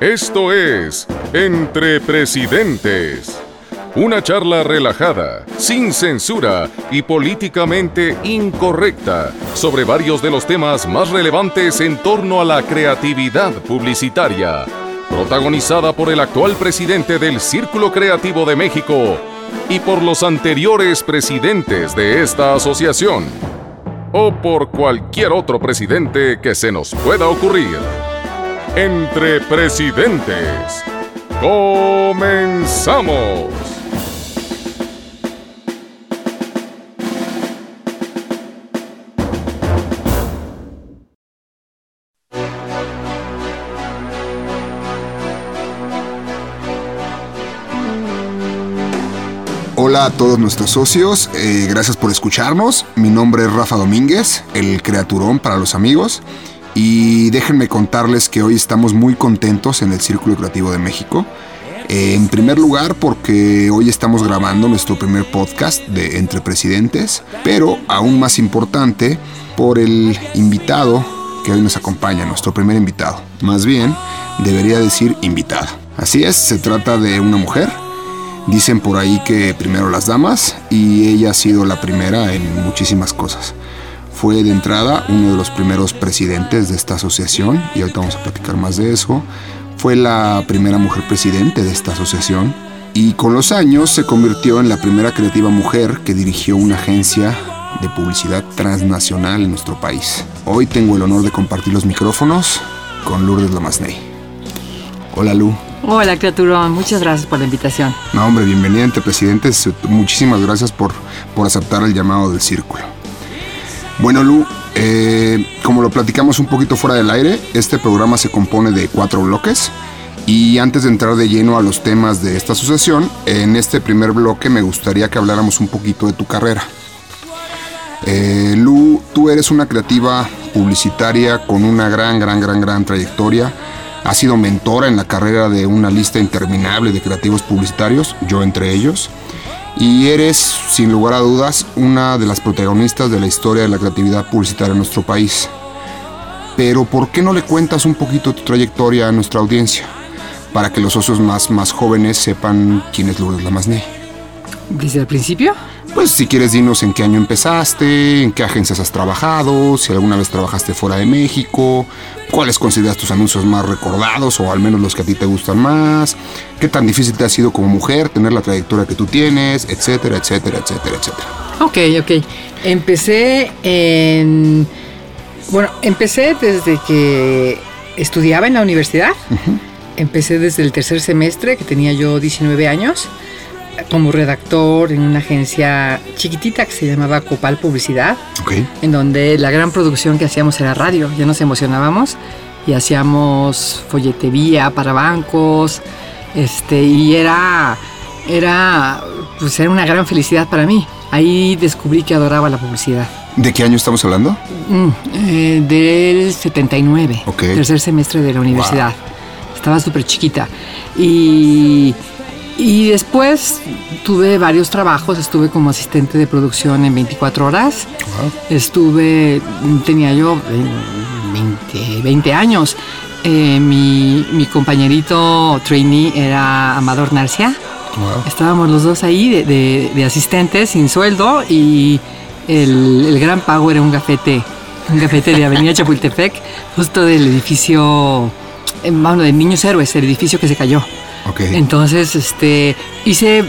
Esto es Entre Presidentes. Una charla relajada, sin censura y políticamente incorrecta sobre varios de los temas más relevantes en torno a la creatividad publicitaria. Protagonizada por el actual presidente del Círculo Creativo de México y por los anteriores presidentes de esta asociación. O por cualquier otro presidente que se nos pueda ocurrir. Entre presidentes. Comenzamos. Hola a todos nuestros socios, eh, gracias por escucharnos. Mi nombre es Rafa Domínguez, el creaturón para los amigos. Y déjenme contarles que hoy estamos muy contentos en el Círculo Creativo de México. Eh, en primer lugar, porque hoy estamos grabando nuestro primer podcast de Entre Presidentes, pero aún más importante, por el invitado que hoy nos acompaña, nuestro primer invitado. Más bien, debería decir invitada. Así es, se trata de una mujer. Dicen por ahí que primero las damas y ella ha sido la primera en muchísimas cosas. Fue de entrada uno de los primeros presidentes de esta asociación y ahorita vamos a platicar más de eso. Fue la primera mujer presidente de esta asociación y con los años se convirtió en la primera creativa mujer que dirigió una agencia de publicidad transnacional en nuestro país. Hoy tengo el honor de compartir los micrófonos con Lourdes Lamasney. Hola Lu. Hola, criatura. Muchas gracias por la invitación. No, hombre, bienvenida entre presidentes. Muchísimas gracias por, por aceptar el llamado del círculo. Bueno, Lu, eh, como lo platicamos un poquito fuera del aire, este programa se compone de cuatro bloques. Y antes de entrar de lleno a los temas de esta asociación, en este primer bloque me gustaría que habláramos un poquito de tu carrera. Eh, Lu, tú eres una creativa publicitaria con una gran, gran, gran, gran trayectoria. Has sido mentora en la carrera de una lista interminable de creativos publicitarios, yo entre ellos. Y eres, sin lugar a dudas, una de las protagonistas de la historia de la creatividad publicitaria en nuestro país. Pero ¿por qué no le cuentas un poquito tu trayectoria a nuestra audiencia? Para que los socios más, más jóvenes sepan quién es Lourdes Lamasné. ¿Desde el principio? Pues si quieres dinos en qué año empezaste, en qué agencias has trabajado, si alguna vez trabajaste fuera de México, cuáles consideras tus anuncios más recordados o al menos los que a ti te gustan más, qué tan difícil te ha sido como mujer tener la trayectoria que tú tienes, etcétera, etcétera, etcétera, etcétera. Ok, ok. Empecé en... Bueno, empecé desde que estudiaba en la universidad. Empecé desde el tercer semestre, que tenía yo 19 años como redactor en una agencia chiquitita que se llamaba Copal Publicidad, okay. en donde la gran producción que hacíamos era radio, ya nos emocionábamos y hacíamos folletería para bancos, este, y era, era, pues era una gran felicidad para mí. Ahí descubrí que adoraba la publicidad. ¿De qué año estamos hablando? Mm, eh, del 79, okay. tercer semestre de la universidad. Wow. Estaba súper chiquita. Y y después tuve varios trabajos, estuve como asistente de producción en 24 horas, wow. estuve, tenía yo 20, 20 años, eh, mi, mi, compañerito trainee era Amador Narcia, wow. estábamos los dos ahí de, de, de asistentes sin sueldo y el, el, gran pago era un gafete, un gafete de Avenida Chapultepec, justo del edificio, bueno, de Niños Héroes, el edificio que se cayó. Okay. Entonces, este, hice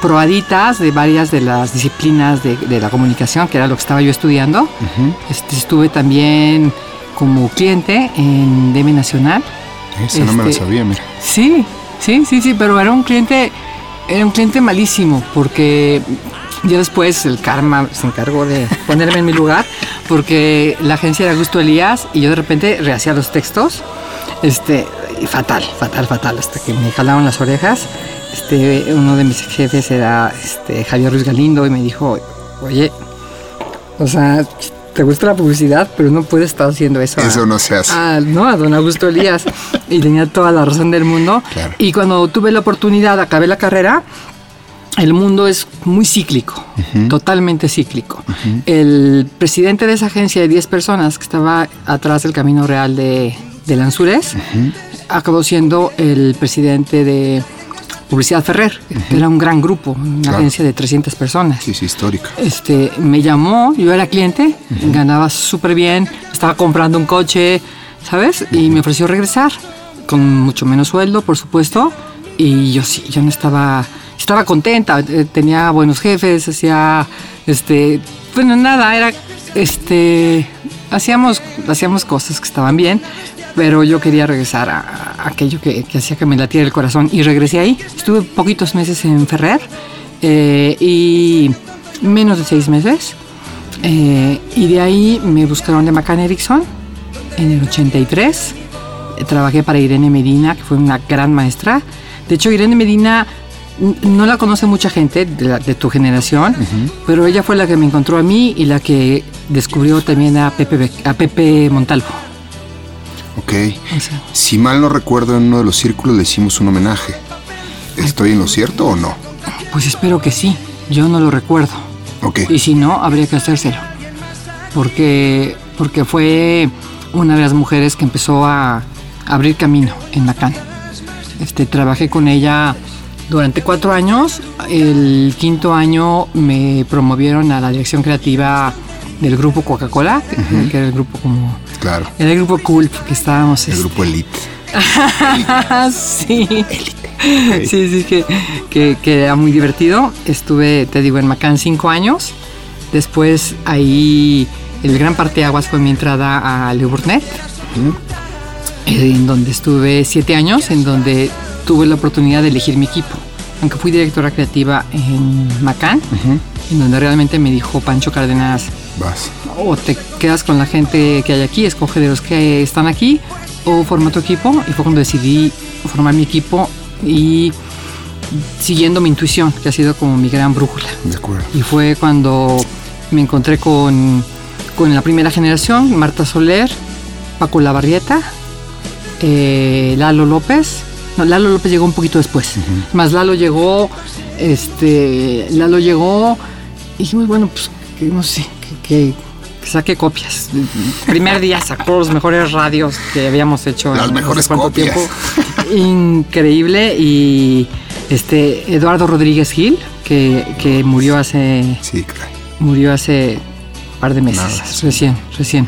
probaditas de varias de las disciplinas de, de, la comunicación, que era lo que estaba yo estudiando. Uh -huh. este, estuve también como cliente en DM Nacional. Esa este, no me la sabía, mira. Sí, sí, sí, sí, pero era un cliente, era un cliente malísimo, porque ya después el karma se encargó de ponerme en mi lugar, porque la agencia era Augusto Elías y yo de repente rehacía los textos. Este, fatal, fatal, fatal, hasta que me jalaron las orejas. Este, uno de mis jefes era este, Javier Ruiz Galindo y me dijo, oye, o sea, te gusta la publicidad, pero no puedes estar haciendo eso. Eso a, no se hace. A, no, a don Augusto Elías. y tenía toda la razón del mundo. Claro. Y cuando tuve la oportunidad, acabé la carrera, el mundo es muy cíclico, uh -huh. totalmente cíclico. Uh -huh. El presidente de esa agencia de 10 personas que estaba atrás del camino real de, de Lanzures, uh -huh. Acabó siendo el presidente de Publicidad Ferrer, que era un gran grupo, una Claro. agencia de 300 personas. Sí, sí, histórica. Este, me llamó, yo era cliente, ganaba súper bien, estaba comprando un coche, ¿sabes? Y me ofreció regresar, con mucho menos sueldo, por supuesto. Y yo sí, yo no estaba, estaba contenta, eh, tenía buenos jefes, hacía, este, bueno, nada, era, este, hacíamos, hacíamos cosas que estaban bien, pero yo quería regresar a, a aquello que, que hacía que me latiera el corazón y regresé ahí. Estuve poquitos meses en Ferrer eh, y menos de seis meses. Eh, y de ahí me buscaron de McCann Erickson en el 83. Eh, Trabajé para Irene Medina, que fue una gran maestra. De hecho, Irene Medina no la conoce mucha gente de, la- de tu generación, pero ella fue la que me encontró a mí y la que descubrió también a Pepe, a Pepe Montalvo. Ok. O sea, Si mal no recuerdo, en uno de los círculos le hicimos un homenaje. ¿Estoy en lo cierto o no? pues espero que sí. Yo no lo recuerdo. Ok. Y si no, habría que hacérselo. Porque, porque fue una de las mujeres que empezó a abrir camino en Macan. Este, trabajé con ella durante cuatro años. El quinto año me promovieron a la dirección creativa del grupo Coca-Cola, que era el grupo como... Claro. Era el grupo cool, porque estábamos... El este, grupo Elite. sí. Sí, sí, que, que, que era muy divertido. Estuve, te digo, en Macán cinco años. Después ahí el gran parteaguas fue mi entrada a Le Bournet, eh, en donde estuve siete años, en donde tuve la oportunidad de elegir mi equipo. Aunque fui directora creativa en Macán, en donde realmente me dijo Pancho Cárdenas, Vas. o te quedas con la gente que hay aquí, escoge de los que están aquí, o forma tu equipo. Y fue cuando decidí formar mi equipo y siguiendo mi intuición, que ha sido como mi gran brújula. De acuerdo. Y fue cuando me encontré con, con la primera generación, Marta Soler, Paco Lavarrieta, eh, Lalo López. No, Lalo López llegó un poquito después. Más Lalo llegó, este, Lalo llegó dijimos, bueno, pues, que no sé, que, que- que saque copias. El primer día sacó los mejores radios que habíamos hecho. Las en no sé mejores copias. Increíble. Y este, Eduardo Rodríguez Gil, que, que murió hace Sí, caray. murió hace un par de meses, Nada. recién, recién.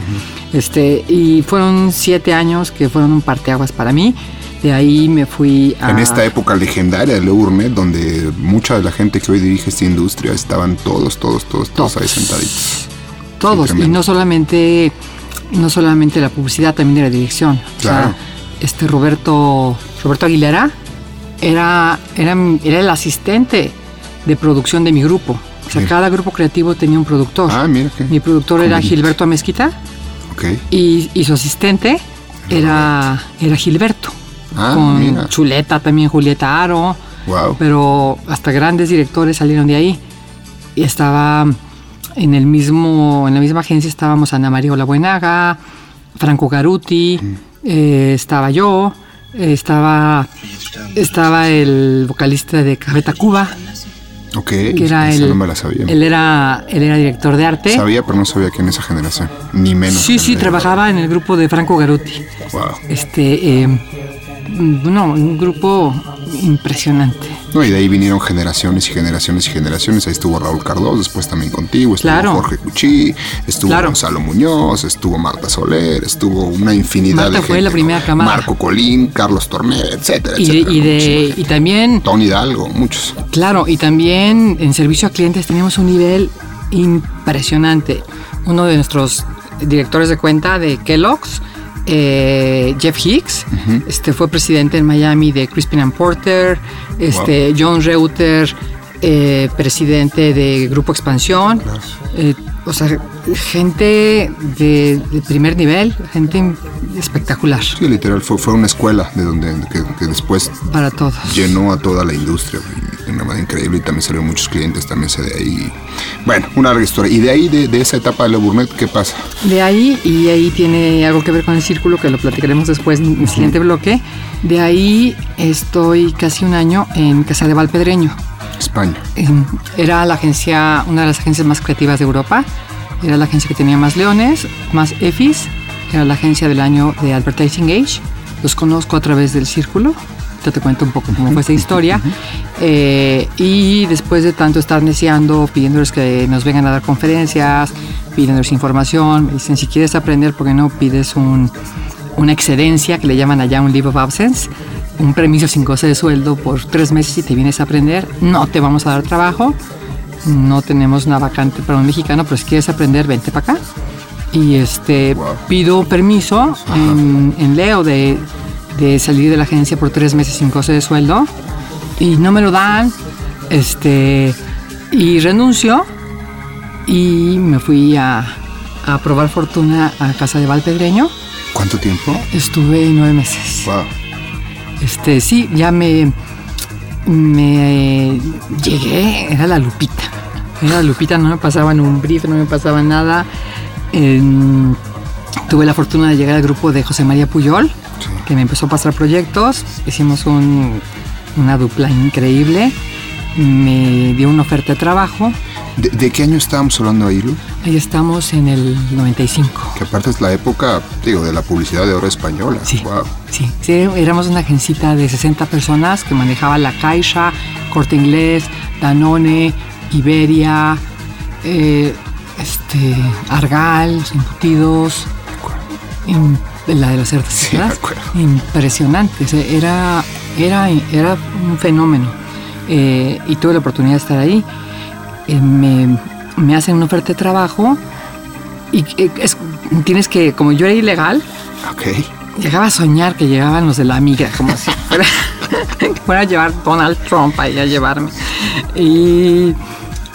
Este, y fueron siete años que fueron un parteaguas para mí. De ahí me fui a... En esta época legendaria de Le Bournet, donde mucha de la gente que hoy dirige esta industria estaban todos, todos, todos, todos ahí Todos. sentaditos. Todos, y no solamente, no solamente la publicidad, también de la dirección. O sea, este Roberto, Roberto Aguilera era, era, era el asistente de producción de mi grupo. O sea, cada grupo creativo tenía un productor. Ah, mira mi productor era. Gilberto Amezquita y su asistente era, era Gilberto. Ah, con mira. Chuleta también, Julieta Aro, Wow. pero hasta grandes directores salieron de ahí. Y estaba en el mismo, en la misma agencia estábamos Ana María Olabuenaga, Franco Garuti, eh, estaba yo, eh, estaba, estaba el vocalista de Café Tacuba, Ok. que era esa el, no me la sabía. él era, él era director de arte. Sabía, pero no sabía que en esa generación. Ni menos. Sí, sí, trabajaba en el grupo de Franco Garuti. Wow. Este, eh, no, un grupo impresionante. No, y de ahí vinieron generaciones y generaciones y generaciones. Ahí estuvo Raúl Cardós, después también contigo, estuvo Claro. Jorge Cuchí, estuvo Claro. Gonzalo Muñoz, estuvo Marta Soler, estuvo una infinidad Marta de fue gente, la primera ¿no? camada. Marco Colín, Carlos Torner, etcétera, Y, de- etcétera. y, de, y también, Tony Hidalgo, muchos. claro, y también en servicio a clientes tenemos un nivel impresionante. Uno de nuestros directores de cuenta de Kellogg's, eh, Jeff Hicks, este, fue presidente en Miami de Crispin and Porter, este, John Reuter, eh, presidente de Grupo Expansión. Eh, o sea, gente de, de primer nivel, gente espectacular Sí, literal, fue, fue una escuela de donde que, que después para todos. llenó a toda la industria de una manera increíble y también salieron muchos clientes, también se de ahí. Bueno, una larga historia. Y de ahí, de, de esa etapa de Le Bournet, ¿qué pasa? De ahí, y ahí tiene algo que ver con el círculo, que lo platicaremos después en el siguiente bloque. De ahí estoy casi un año en Casa de Valpedreño. España. En- Era la agencia, una de las agencias más creativas de Europa. Era la agencia que tenía más leones, más EFIs. Era la agencia del año de Advertising Age. los conozco a través del círculo. Yo te cuento un poco cómo fue esa historia. Eh, y después de tanto estar neceando, pidiéndoles que nos vengan a dar conferencias, pidiéndoles información, me dicen, si quieres aprender, ¿por qué no pides un, una excedencia que le llaman allá un leave of absence? Un permiso sin goce de sueldo por tres meses y te vienes a aprender. No te vamos a dar trabajo. No tenemos una vacante para un mexicano, pero si quieres aprender, vente para acá. Y este, pido permiso en, en Leo de de salir de la agencia por tres meses sin goce de sueldo y no me lo dan. Este, y renuncio y me fui a, a probar fortuna a casa de Valpedreño. ¿Cuánto tiempo? Estuve nueve meses. Wow. Este, sí, ya me, me llegué, era la Lupita. Era la Lupita, no me pasaban un brief, no me pasaba nada. Tuve la fortuna de llegar al grupo de José María Puyol, que me empezó a pasar proyectos. Hicimos un- una dupla increíble. Me dio una oferta de trabajo. ¿De, de qué año estábamos hablando ahí, Lu? Ahí estamos en el 95. Que aparte es la época, digo, de la publicidad de oro española. Sí. Wow. Sí, sí, éramos una agencita de 60 personas que manejaba la Caixa, Corte Inglés, Danone, Iberia, eh, este, Argal, los embutidos, im- la de las cerdas, Sí. Impresionante, o sea, era, era, era un fenómeno. Eh, y tuve la oportunidad de estar ahí. Eh, me, me hacen una oferta de trabajo y es- tienes que, como yo era ilegal, Ok. Llegaba a soñar que llegaban los de la migra, como si fuera, a llevar Donald Trump ahí a llevarme. Y,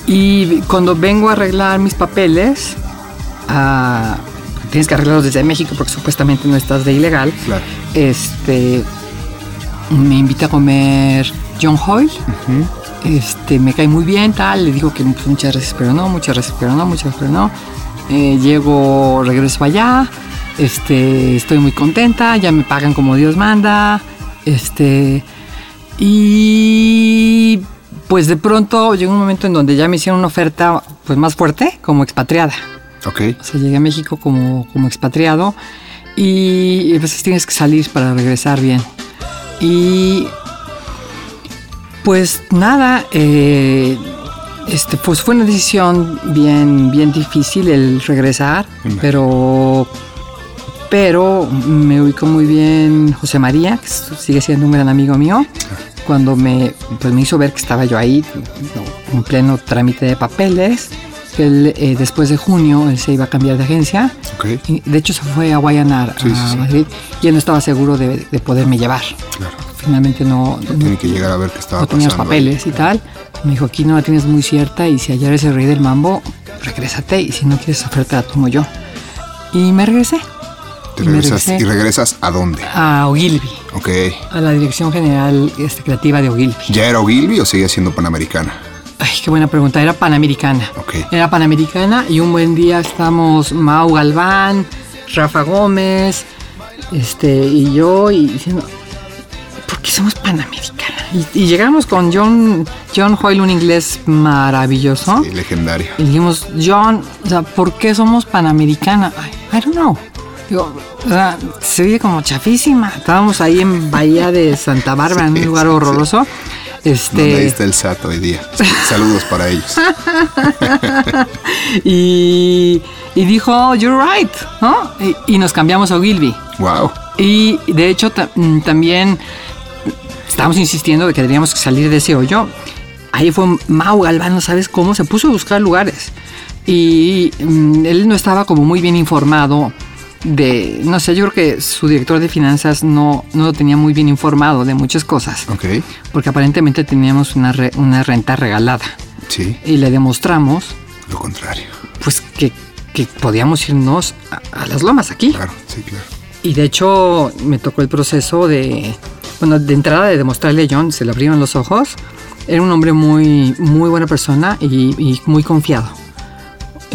y cuando vengo a arreglar mis papeles, ah, tienes que arreglarlos desde México porque supuestamente no estás de ilegal. Claro. Este, me invita a comer John Hoyle. Este, me cae muy bien, tal. Le digo que pues, muchas gracias, pero no, muchas gracias, pero no, muchas gracias, pero no. Eh, llego, regreso allá. Este, estoy muy contenta, ya me pagan como Dios manda. Este, y pues de pronto llegó un momento en donde ya me hicieron una oferta pues más fuerte como expatriada. Ok. O sea, llegué a México como, como expatriado y a veces tienes que salir para regresar bien. Y pues nada, eh, este, pues fue una decisión bien, bien difícil el regresar, pero, pero me ubicó muy bien José María, que sigue siendo un gran amigo mío, cuando me, pues me hizo ver que estaba yo ahí en pleno trámite de papeles, que él, eh, después de junio él se iba a cambiar de agencia. Ok. Y, de hecho, se fue a Guayanar, Sí, a sí. Madrid, y él no estaba seguro de, de poderme llevar. Claro. Finalmente no, no, Tiene que llegar a ver qué estaba no tenía los papeles y tal. Me dijo, aquí no la tienes muy cierta y si allá eres el rey del mambo, regrésate y si no quieres oferta la tomo yo. Y me regresé Te Y regresas, regresé. ¿Y regresas a dónde? a Ogilvy, Ok. a la Dirección General este, Creativa de Ogilvy. ¿Ya era Ogilvy o seguía siendo Panamericana? Ay, qué buena pregunta. Era Panamericana. Ok. Era Panamericana y un buen día estamos Mau Galván, Rafa Gómez, este, y yo, y diciendo, ¿por qué somos Panamericana? Y, y llegamos con John, John Hoyle, un inglés maravilloso. Sí, legendario. Y dijimos, John, o sea, ¿por qué somos Panamericana? I, I don't know. Digo, o sea, se oye como chafísima. Estábamos ahí en Bahía de Santa Bárbara, en un lugar sí, sí. este, Este, ¿Dónde ahí está el SAT hoy día? Saludos para ellos. y, y dijo, you're right, ¿no? Y, y nos cambiamos a Ogilvy. Wow. Y de hecho mm, también estábamos insistiendo de que teníamos que salir de ese hoyo. Ahí fue Mau Galván, ¿no sabes cómo? Se puso a buscar lugares. Y mm, él no estaba como muy bien informado de, no sé, yo creo que su director de finanzas no, no lo tenía muy bien informado de muchas cosas. Ok. Porque aparentemente teníamos una, re- una renta regalada. Sí, Y le demostramos lo contrario. pues que, que podíamos irnos a, a las lomas aquí. Claro, sí, claro. Y de hecho me tocó el proceso de, bueno, de entrada de demostrarle a John, se le abrieron los ojos. Era un hombre muy, muy buena persona y, y muy confiado.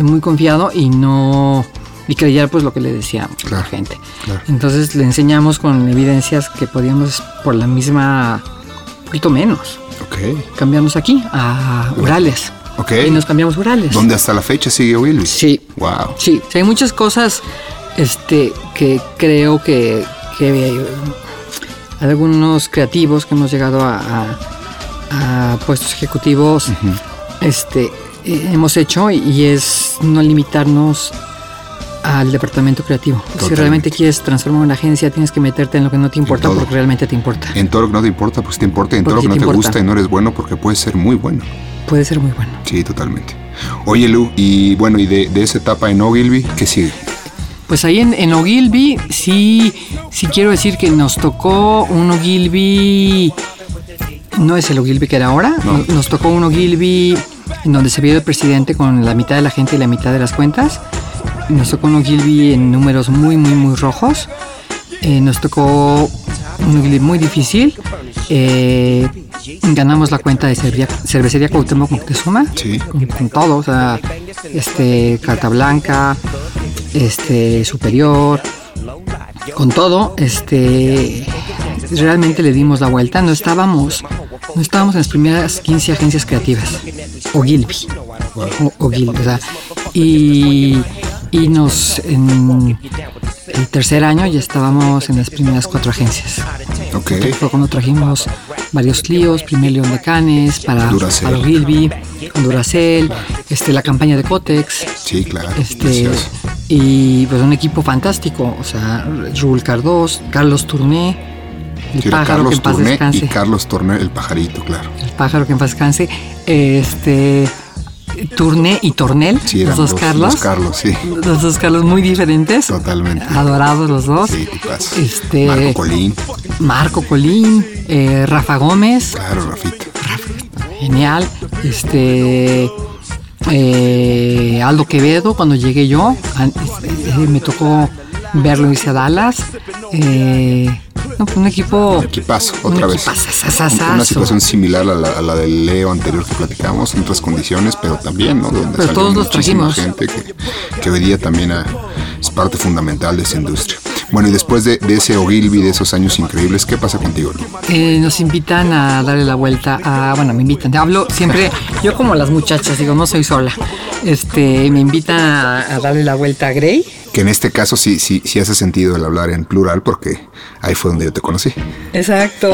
Muy confiado y no, y creía pues lo que le decía la Claro, gente. claro. Entonces le enseñamos con evidencias que podíamos por la misma, un poquito menos, Ok. cambiarnos aquí a Urales. Ok. Y nos cambiamos a Urales. ¿Dónde hasta la fecha sigue Ogilvy? Sí, Wow. Sí, sí, hay muchas cosas este, que creo que, que algunos creativos que hemos llegado a, a- a puestos ejecutivos este, eh, hemos hecho y es no limitarnos al departamento creativo. Si realmente quieres transformar una agencia, tienes que meterte en lo que no te importa porque realmente te importa. En todo lo que no te importa, pues te importa. En todo lo que no te gusta y no eres bueno, porque puedes ser muy bueno. Puede ser muy bueno. Sí, totalmente. Oye, Lu, y bueno, y de, de esa etapa en Ogilvy, ¿qué sigue? Pues ahí en, en Ogilvy sí, sí quiero decir que nos tocó un Ogilvy, no es el Ogilvy que era ahora, No. nos, nos tocó un Ogilvy en donde se vio el presidente con la mitad de la gente y la mitad de las cuentas. Nos tocó un Ogilvy en números muy, muy, muy rojos. Eh, nos tocó un Ogilvy muy difícil. Eh, ganamos la cuenta de cervecería, cervecería Cuauhtémoc Moctezuma Sí. con, con todo, o sea, este, carta blanca, este, superior, con todo, este, realmente le dimos la vuelta, no estábamos, no estábamos en las primeras 15 agencias creativas, o Gilby, o, o Gilby, o sea, y, y nos, en el tercer año ya estábamos en las primeras cuatro agencias. Ok. Fue cuando trajimos varios Clios, primer León de Canes, para, Duracell. para Gilby, Duracell, este, la campaña de Cotex, Sí, claro. este, y pues un equipo fantástico, o sea, Rul Cardos, Carlos Tourné, el Sí, pájaro que en paz Tourné descanse, y Carlos Tourné, el pajarito, claro. el pájaro que en paz descanse, este, Tourné y Tornel, Sí, los dos Carlos, Los Carlos, sí. los dos Carlos muy diferentes, Totalmente. adorados los dos, Sí, tipazo. este, Marco Colín, Marco Colín, eh, Rafa Gómez, claro, Rafita. Genial. Este. eh, Aldo Quevedo, cuando llegué yo, eh, me tocó verlo irse a Dallas. Eh, no, pues un equipo. Equipazo, un otra vez. Una situación similar a la, a la del Leo anterior que platicamos, en otras condiciones, pero también, ¿no? Donde Pero todos los trajimos. gente que, que día también ah, es parte fundamental de esa industria. Bueno, y después de, de ese Ogilvy, de esos años increíbles, ¿qué pasa contigo? Eh, nos invitan a darle la vuelta a. Bueno, me invitan. Hablo siempre. Yo, como las muchachas, digo, no soy sola. Este, me invitan a, a darle la vuelta a Grey. Que en este caso sí, sí, sí hace sentido el hablar en plural porque ahí fue donde yo te conocí. Exacto,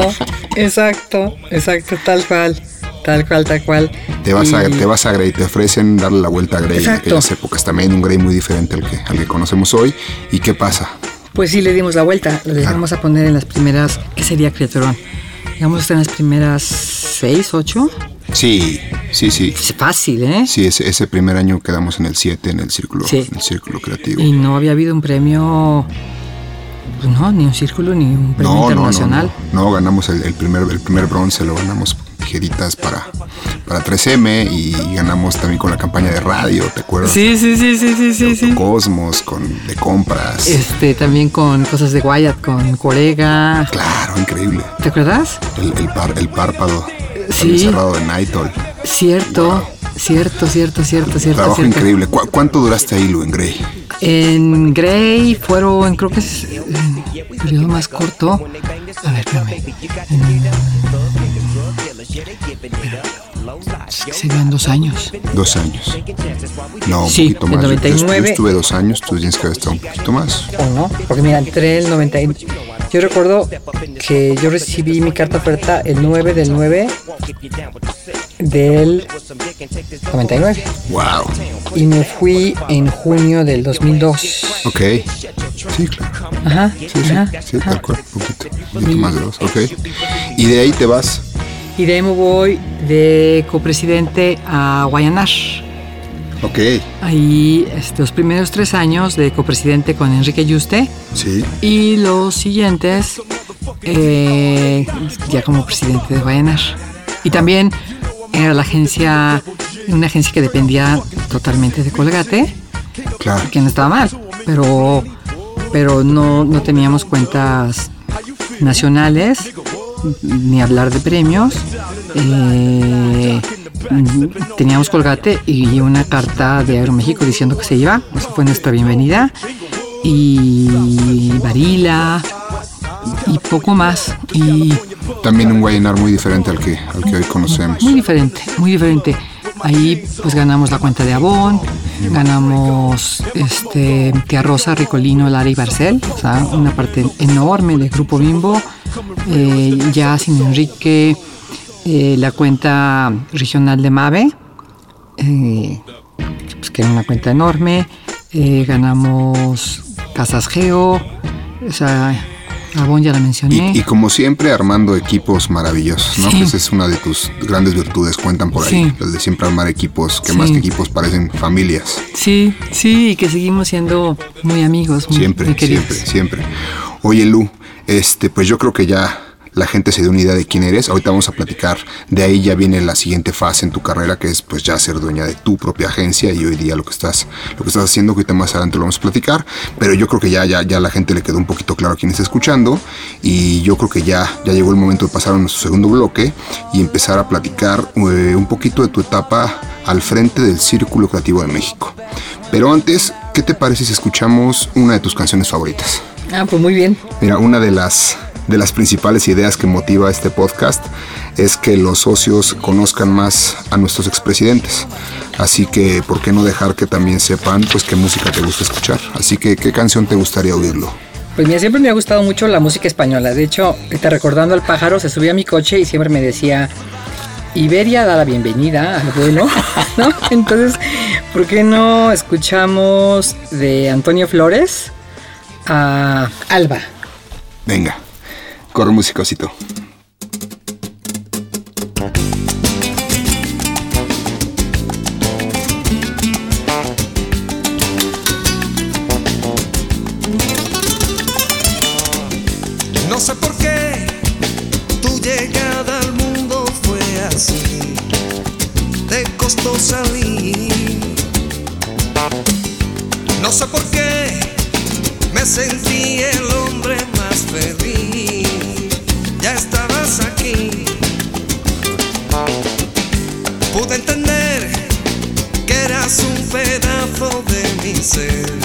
exacto, exacto, tal cual. Tal cual, tal cual. Te vas, a, te vas a Grey, te ofrecen darle la vuelta a Grey en Exacto. aquellas épocas también, un Grey muy diferente al que, al que conocemos hoy. ¿Y qué pasa? Pues sí, le dimos la vuelta. Le dejamos a poner en las primeras. ¿Qué sería Criaturón? Digamos, está en las primeras seis, ocho. Sí, sí, sí. Es fácil, ¿eh? Sí, ese, ese primer año quedamos en el 7 en el círculo, Sí. en el círculo creativo. Y no había habido un premio. Pues no, ni un círculo, ni un premio No, no, no, internacional. no, no, ganamos el, el primer, el primer bronce, lo ganamos tijeritas para, para 3M y ganamos también con la campaña de radio, ¿te acuerdas? Sí, sí, sí, sí, sí, sí, sí. Cosmos, con de compras. Este, también con cosas de Wyatt, con Corega. Claro, increíble. ¿Te acuerdas? El, el, par- el párpado Sí. cerrado de Nightol. Cierto, cierto, cierto, cierto, cierto. Trabajo cierto. increíble. ¿Cu- ¿Cuánto duraste ahí, Lu, en Grey? En Grey fueron, creo que es eh, el periodo más corto. A ver, espérame. Mm, Serían dos años. Dos años. No, un Sí, poquito más. Yo- yo- 99. Yo, estuve dos años, tú tienes que haber estado un poquito más. ¿O no? Porque mira, entré el 90. y- Yo recuerdo que yo recibí mi carta oferta el 9 del 9 del 99. Wow. Y me fui en junio del 2002. Ok. Sí, claro. Ajá. Sí, sí, ajá, sí, ajá. tal cual. Un poquito, un poquito más de dos. Ok. Y de ahí te vas. Y de ahí me voy de copresidente a Guayanar. Ok. Ahí este, los primeros tres años de copresidente con Enrique Yuste Sí. y los siguientes eh, ya como presidente de Guayanar. Y también era la agencia, una agencia que dependía totalmente de Colgate, Claro. que no estaba mal, pero, pero no, no teníamos cuentas nacionales ni hablar de premios. Eh, teníamos Colgate y una carta de Aeroméxico diciendo que se iba, fue nuestra bienvenida. Y Varila y poco más. Y También un Guayanar muy diferente al que, al que hoy conocemos. muy diferente, muy diferente. Ahí pues ganamos la cuenta de Avon, ganamos este, Tía Rosa, Ricolino, Lara y Barcel, o sea, una parte enorme del grupo Bimbo. Eh, ya sin Enrique, eh, la cuenta regional de Mave, eh, pues que era una cuenta enorme. ganamos Casas Geo, o sea, Avon ya la mencioné. Y, como siempre, armando equipos maravillosos, ¿no? esa es una de tus grandes virtudes, cuentan por ahí. El de siempre armar equipos, que más que equipos parecen familias. Sí, sí, y que seguimos siendo muy amigos. Muy, siempre, siempre, siempre. Oye, Lu, este, pues yo creo que ya la gente se dé una idea de quién eres. Ahorita vamos a platicar. De ahí ya viene la siguiente fase en tu carrera, que es pues ya ser dueña de tu propia agencia y hoy día lo que estás, lo que estás haciendo, que ahorita más adelante lo vamos a platicar. Pero yo creo que ya, ya, ya la gente le quedó un poquito claro a quién está escuchando y yo creo que ya, ya llegó el momento de pasar a nuestro segundo bloque y empezar a platicar eh, un poquito de tu etapa al frente del Círculo Creativo de México. Pero antes, ¿qué te parece si escuchamos una de tus canciones favoritas? Ah, pues muy bien. Mira, una de las de las principales ideas que motiva este podcast es que los socios conozcan más a nuestros expresidentes. Así que, ¿por qué no dejar que también sepan pues qué música te gusta escuchar? Así que, ¿qué canción te gustaría oírlo? Pues mira, siempre me ha gustado mucho la música española. De hecho, te recordando al pájaro, se subía a mi coche y siempre me decía, Iberia da la bienvenida al vuelo, ¿no? Entonces, ¿por qué no escuchamos de Antonio Flores a Alba? Venga. Corre musicosito. Mi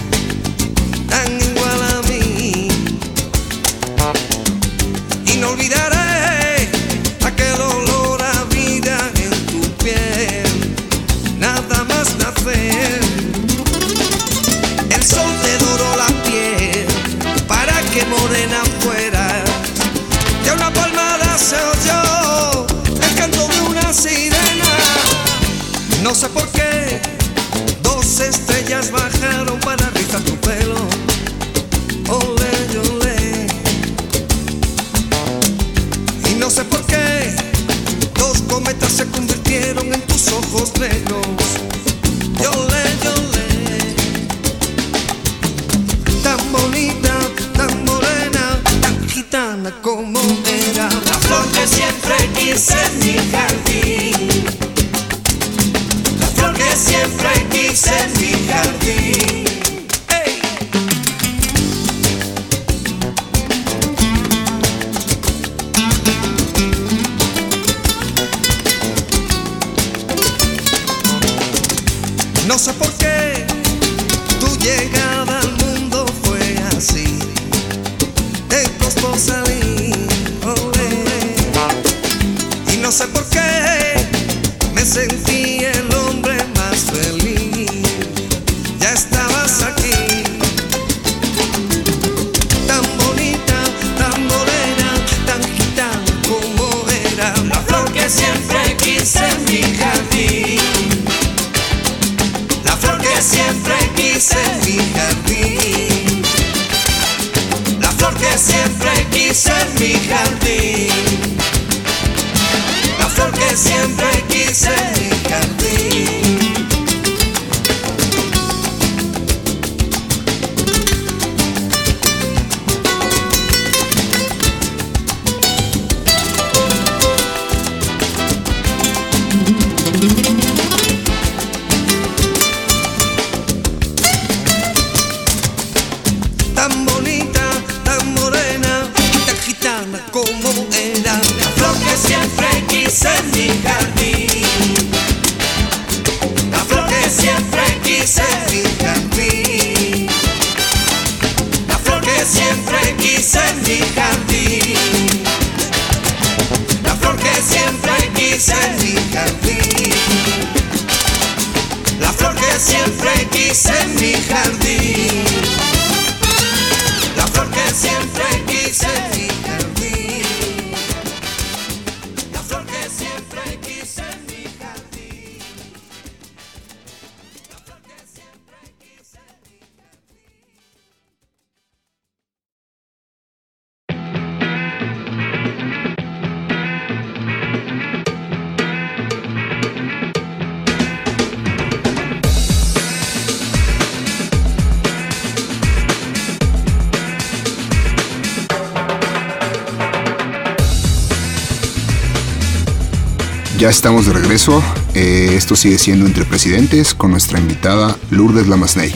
Ya estamos de regreso. Eh, esto sigue siendo Entre Presidentes con nuestra invitada Lourdes Lamasney.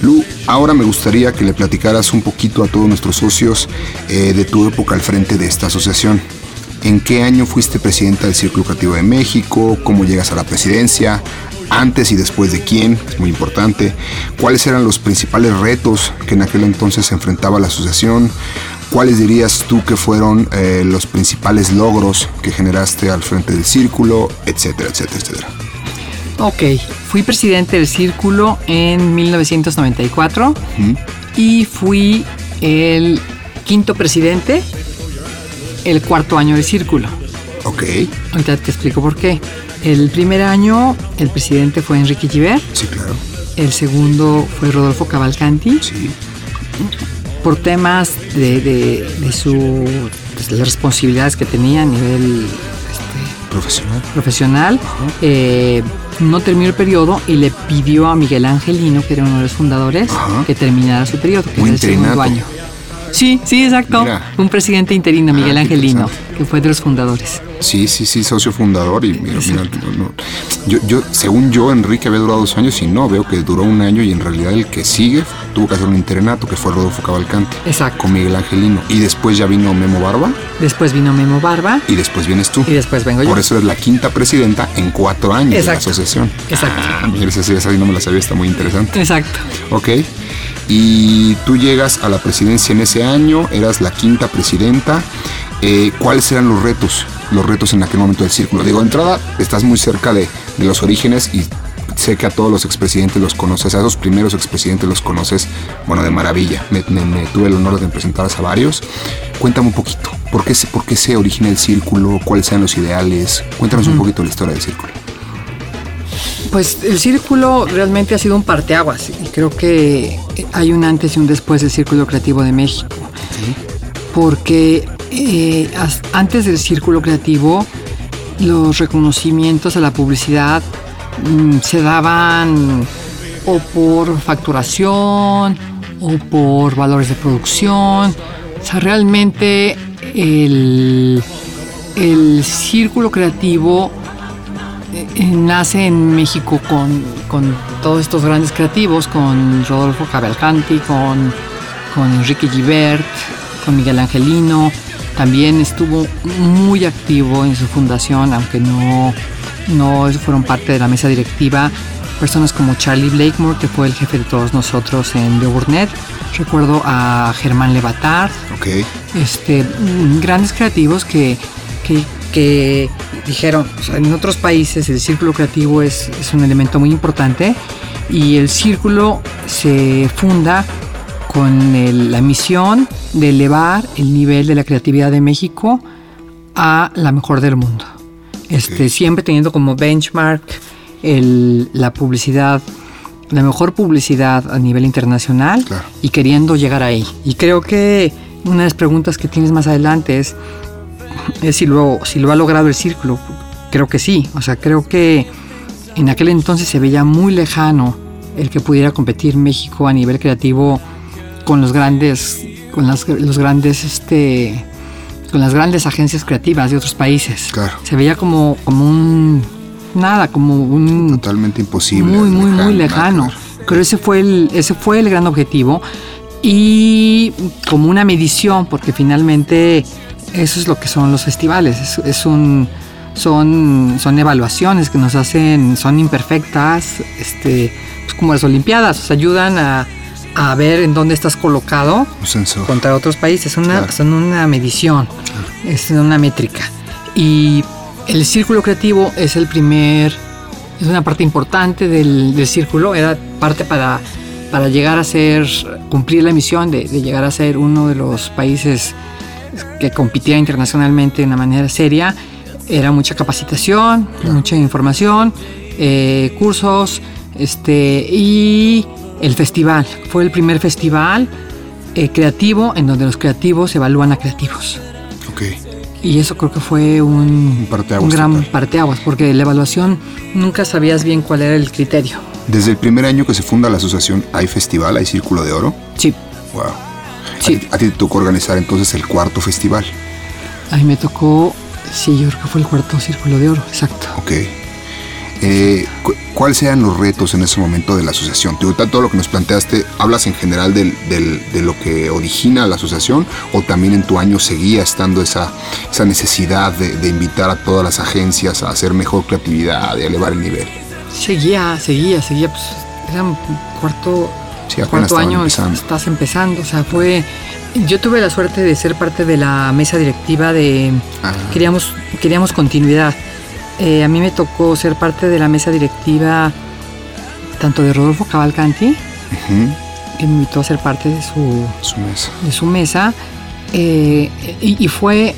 Lu, ahora me gustaría que le platicaras un poquito a todos nuestros socios eh, de tu época al frente de esta asociación. ¿En qué año fuiste presidenta del Círculo Creativo de México? ¿Cómo llegas a la presidencia? ¿Antes y después de quién? Es muy importante. ¿Cuáles eran los principales retos que en aquel entonces enfrentaba la asociación? ¿Cuáles dirías tú que fueron eh, los principales logros que generaste al frente del círculo, etcétera, etcétera, etcétera? Ok, fui presidente del círculo en 1994 Ujú. y fui el quinto presidente el cuarto año del círculo. Ok, Ahorita te explico por qué. El primer año el presidente fue Enrique Gibert, sí, claro. el segundo fue Rodolfo Cavalcanti. Sí, por temas de, de, de su pues, de las responsabilidades que tenía a nivel este, profesional. profesional, eh, no terminó el periodo y le pidió a Miguel Angelino, que era uno de los fundadores, que terminara su periodo, que era el segundo año. Sí, sí, exacto. Mira. Un presidente interino, Miguel Ah, qué Angelino, que fue de los fundadores. Sí, sí, sí, socio fundador y mira, mira, no. Yo, yo, según yo, Enrique había durado dos años y no, veo que duró un año y en realidad el que sigue tuvo que hacer un interinato que fue Rodolfo Cavalcante Exacto. con Miguel Angelino y después ya vino Memo Barba Después vino Memo Barba y después vienes tú. y después vengo yo. Por eso es la quinta presidenta en cuatro años Exacto. de la asociación. Exacto. Ah, mira, esa, esa no me la sabía, está muy interesante. Exacto. Ok. Y tú llegas a la presidencia en ese año, eras la quinta presidenta. Eh, ¿Cuáles eran los retos? Los retos en aquel momento del círculo. Digo, de entrada, estás muy cerca de, de los orígenes y sé que a todos los expresidentes los conoces, a esos primeros expresidentes los conoces, bueno, de maravilla. Me, me- me tuve el honor de presentarles a varios. Cuéntame un poquito, ¿por qué, se- ¿por qué se origina el círculo? ¿Cuáles eran los ideales? Cuéntanos un poquito la historia del círculo. Pues el círculo realmente ha sido un parteaguas y creo que hay un antes y un después del Círculo Creativo de México. Porque eh, antes del Círculo Creativo los reconocimientos a la publicidad se daban o por facturación o por valores de producción. O sea, realmente el, el círculo creativo eh, nace en México con, con todos estos grandes creativos, con Rodolfo Cavalcanti, con, con Enrique Gibert, con Miguel Angelino. También estuvo muy activo en su fundación, aunque no, no fueron parte de la mesa directiva. Personas como Charlie Blakemore, que fue el jefe de todos nosotros en The Burnett. Recuerdo a Germán Levatard, Ok. este, mm, grandes creativos que, que, que dijeron, o sea, en otros países el círculo creativo es, es un elemento muy importante y el círculo se funda con el- la misión de elevar el nivel de la creatividad de México a la mejor del mundo. Este. Siempre teniendo como benchmark el- la publicidad, la mejor publicidad a nivel internacional Claro. y queriendo llegar ahí. Y creo que una de las preguntas que tienes más adelante es, es si, lo, si lo ha logrado el círculo. Creo que sí. O sea, creo que en aquel entonces se veía muy lejano el que pudiera competir México a nivel creativo con los grandes, con las, los grandes, este, con las grandes agencias creativas de otros países. Claro. Se veía como, como un nada, como un Totalmente imposible. muy, muy, muy lejano, lejano. claro. Pero ese fue el, ese fue el gran objetivo. Y como una medición, porque finalmente eso es lo que son los festivales. Es, es un, son, son evaluaciones que nos hacen, son imperfectas, este, pues como las Olimpiadas, nos ayudan a, a ver en dónde estás colocado contra otros países. Una, Claro. son una medición, es una métrica. Y el círculo creativo es el primer es una parte importante del, del círculo, era parte para, para llegar a ser, cumplir la misión de, de llegar a ser uno de los países que competía internacionalmente de una manera seria. Era mucha capacitación, mucha información, eh, cursos, este, y el festival. Fue el primer festival eh, creativo en donde los creativos evalúan a creativos. Ok. Y eso creo que fue un, Un parteaguas un gran total. parteaguas, porque la evaluación nunca sabías bien cuál era el criterio. Desde el primer año que se funda la asociación, ¿hay festival? ¿Hay Círculo de Oro? Sí, Wow. Sí. A, ti, a ti te tocó organizar entonces el cuarto festival. a mí me tocó, sí, yo creo que fue el cuarto círculo de oro, exacto. Ok. Eh, cu- ¿Cuáles sean los retos en ese momento de la asociación? Todo lo que nos planteaste, ¿hablas en general del- del- de lo que origina la asociación o también en tu año seguía estando esa, esa necesidad de, de invitar a todas las agencias a hacer mejor creatividad, de elevar el nivel? Seguía, seguía, seguía, pues era un cuarto, Sí, cuarto año, empezando. estás empezando, o sea, fue... Yo tuve la suerte de ser parte de la mesa directiva de... Ah. Queríamos, queríamos continuidad. Eh, a mí me tocó ser parte de la mesa directiva tanto de Rodolfo Cavalcanti, que me invitó a ser parte de su, Su mesa. de su mesa, eh, y, y fue,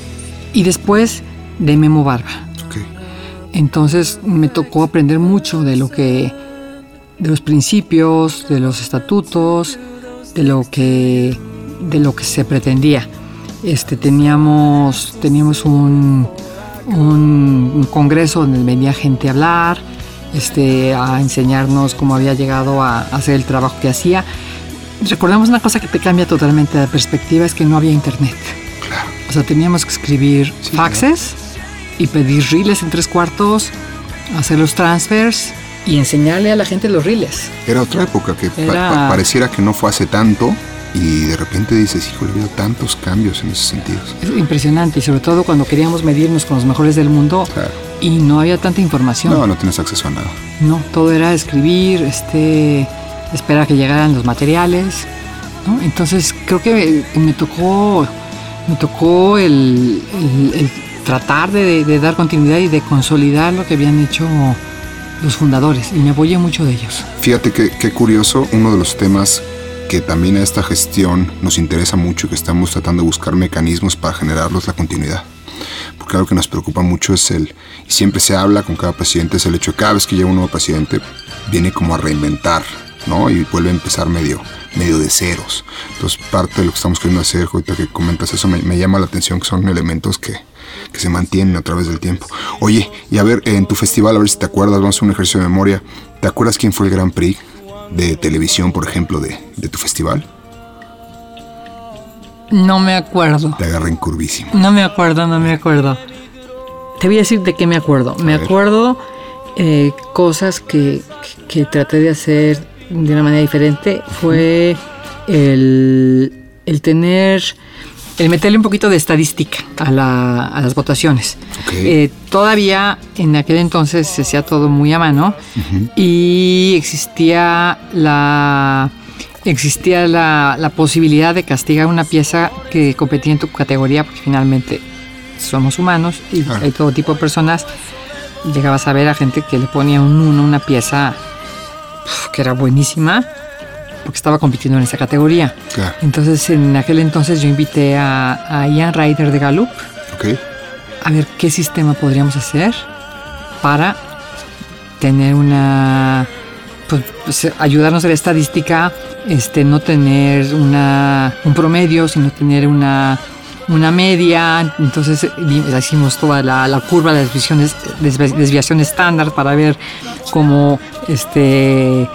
y después de Memo Barba. Entonces me tocó aprender mucho de lo que, de los principios, de los estatutos, de lo que, de lo que se pretendía. Este, teníamos, teníamos un, un, un congreso donde venía gente a hablar, este, a enseñarnos cómo había llegado a, a hacer el trabajo que hacía. Recordemos una cosa que te cambia totalmente la perspectiva, es que no había internet. Claro. O sea, teníamos que escribir Sí, faxes y pedir riles en tres cuartos, hacer los transfers y enseñarle a la gente los riles. Era otra época que pa- Era- pa- pareciera que no fue hace tanto y de repente dices, híjole, ha habido tantos cambios en esos sentidos. Es impresionante y sobre todo cuando queríamos medirnos con los mejores del mundo Claro. y no había tanta información. No, no tienes acceso a nada. No, todo era escribir, este, esperar a que llegaran los materiales. ¿no? Entonces creo que me tocó, me tocó el, el- el tratar de, de dar continuidad y de consolidar lo que habían hecho los fundadores y me apoyé mucho de ellos. Fíjate qué curioso, uno de los temas que también a esta gestión nos interesa mucho y que estamos tratando de buscar mecanismos para generarlos la continuidad. Porque algo que nos preocupa mucho es el, y siempre se habla con cada presidente, es el hecho de cada vez que llega un nuevo presidente, viene como a reinventar, ¿no? Y vuelve a empezar medio, medio de ceros. Entonces, parte de lo que estamos queriendo hacer, ahorita que comentas eso, me, me llama la atención que son elementos que, que se mantienen a través del tiempo. Oye, y a ver, en tu festival, a ver si te acuerdas, vamos a hacer un ejercicio de memoria. ¿Te acuerdas quién fue el Grand Prix de televisión, por ejemplo, de, de tu festival? No me acuerdo. Te agarré en curvísimo. No me acuerdo, no me acuerdo. Te voy a decir de qué me acuerdo. Me ver. acuerdo eh, cosas que, que traté de hacer de una manera diferente. Fue el, el tener, el meterle un poquito de estadística a, la- a las votaciones. Eh, todavía en aquel entonces se hacía todo muy a mano y existía la existía la, la posibilidad de castigar una pieza que competía en tu categoría porque finalmente somos humanos y hay todo tipo de personas. Llegabas a ver a gente que le ponía un uno a una pieza que era buenísima porque estaba compitiendo en esa categoría Claro. entonces en aquel entonces yo invité a, a Ian Ryder de Gallup Ok. a ver qué sistema podríamos hacer para tener una pues, pues, ayudarnos a la estadística este no tener una un promedio sino tener una una media entonces hicimos toda la, la curva de desviaciones desvi- desviación estándar para ver cómo este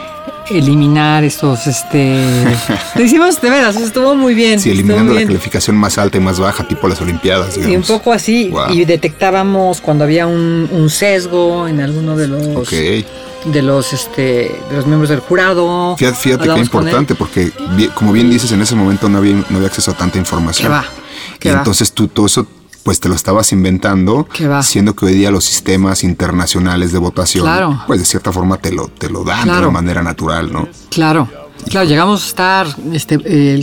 eliminar estos este lo hicimos de veras estuvo muy bien Sí, eliminando la bien. calificación más alta y más baja, tipo las Olimpiadas, Sí, un digamos. poco así. Wow. Y detectábamos cuando había un, un sesgo en alguno de los Ok. de los este de los miembros del jurado. Fíjate, fíjate qué importante, porque como bien dices, en ese momento no había, no había acceso a tanta información. ¿Qué va? Y entonces tú todo eso, pues te lo estabas inventando, ¿Qué va? siendo que hoy día los sistemas internacionales de votación, Claro. pues de cierta forma te lo, te lo dan de Claro. una manera natural, ¿no? Claro. Claro, llegamos a estar, este,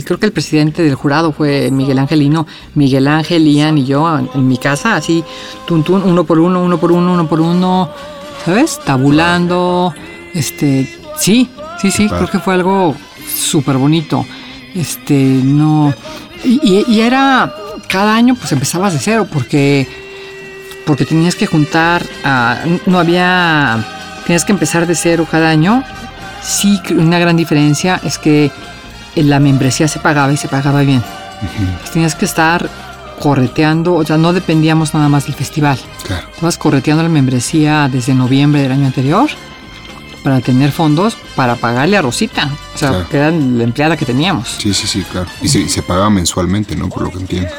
creo que el presidente del jurado fue Miguel Angelino, Miguel Ángel, Ian y yo en, en mi casa, así, tun, tun, uno por uno, uno por uno, uno por uno. ¿sabes? Tabulando, este, sí, sí, sí, creo que fue algo súper bonito. Este, no, y, y era, cada año pues empezabas de cero porque, porque tenías que juntar, a- no había, tenías que empezar de cero cada año. Sí, una gran diferencia es que la membresía se pagaba y se pagaba bien. Tenías que estar correteando, o sea, no dependíamos nada más del festival. Claro. Estabas correteando la membresía desde noviembre del año anterior para tener fondos para pagarle a Rosita. O sea, Claro. que era la empleada que teníamos. Sí, sí, sí, claro. Y se, y se pagaba mensualmente, ¿no? Por lo que entiendo.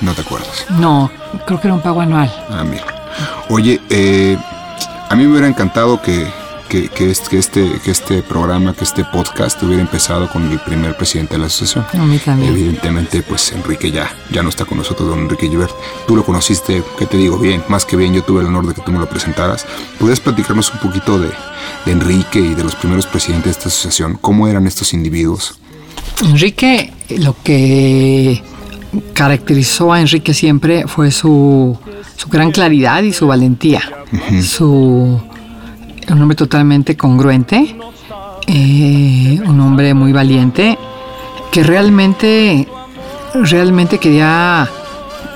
No te acuerdas. No, creo que era un pago anual. Ah, mira. Oye, eh, a mí me hubiera encantado que, que, que este, que, este, que este programa, que este podcast hubiera empezado con el primer presidente de la asociación. A mí también. Evidentemente, pues Enrique ya, ya no está con nosotros, don Enrique Gilbert. Tú lo conociste, ¿qué te digo? Bien, más que bien, yo tuve el honor de que tú me lo presentaras. ¿Podrías platicarnos un poquito de, de Enrique y de los primeros presidentes de esta asociación? ¿Cómo eran estos individuos? Enrique, lo que caracterizó a Enrique siempre fue su, su gran claridad y su valentía. Su un hombre totalmente congruente, eh, un hombre muy valiente, que realmente, realmente quería,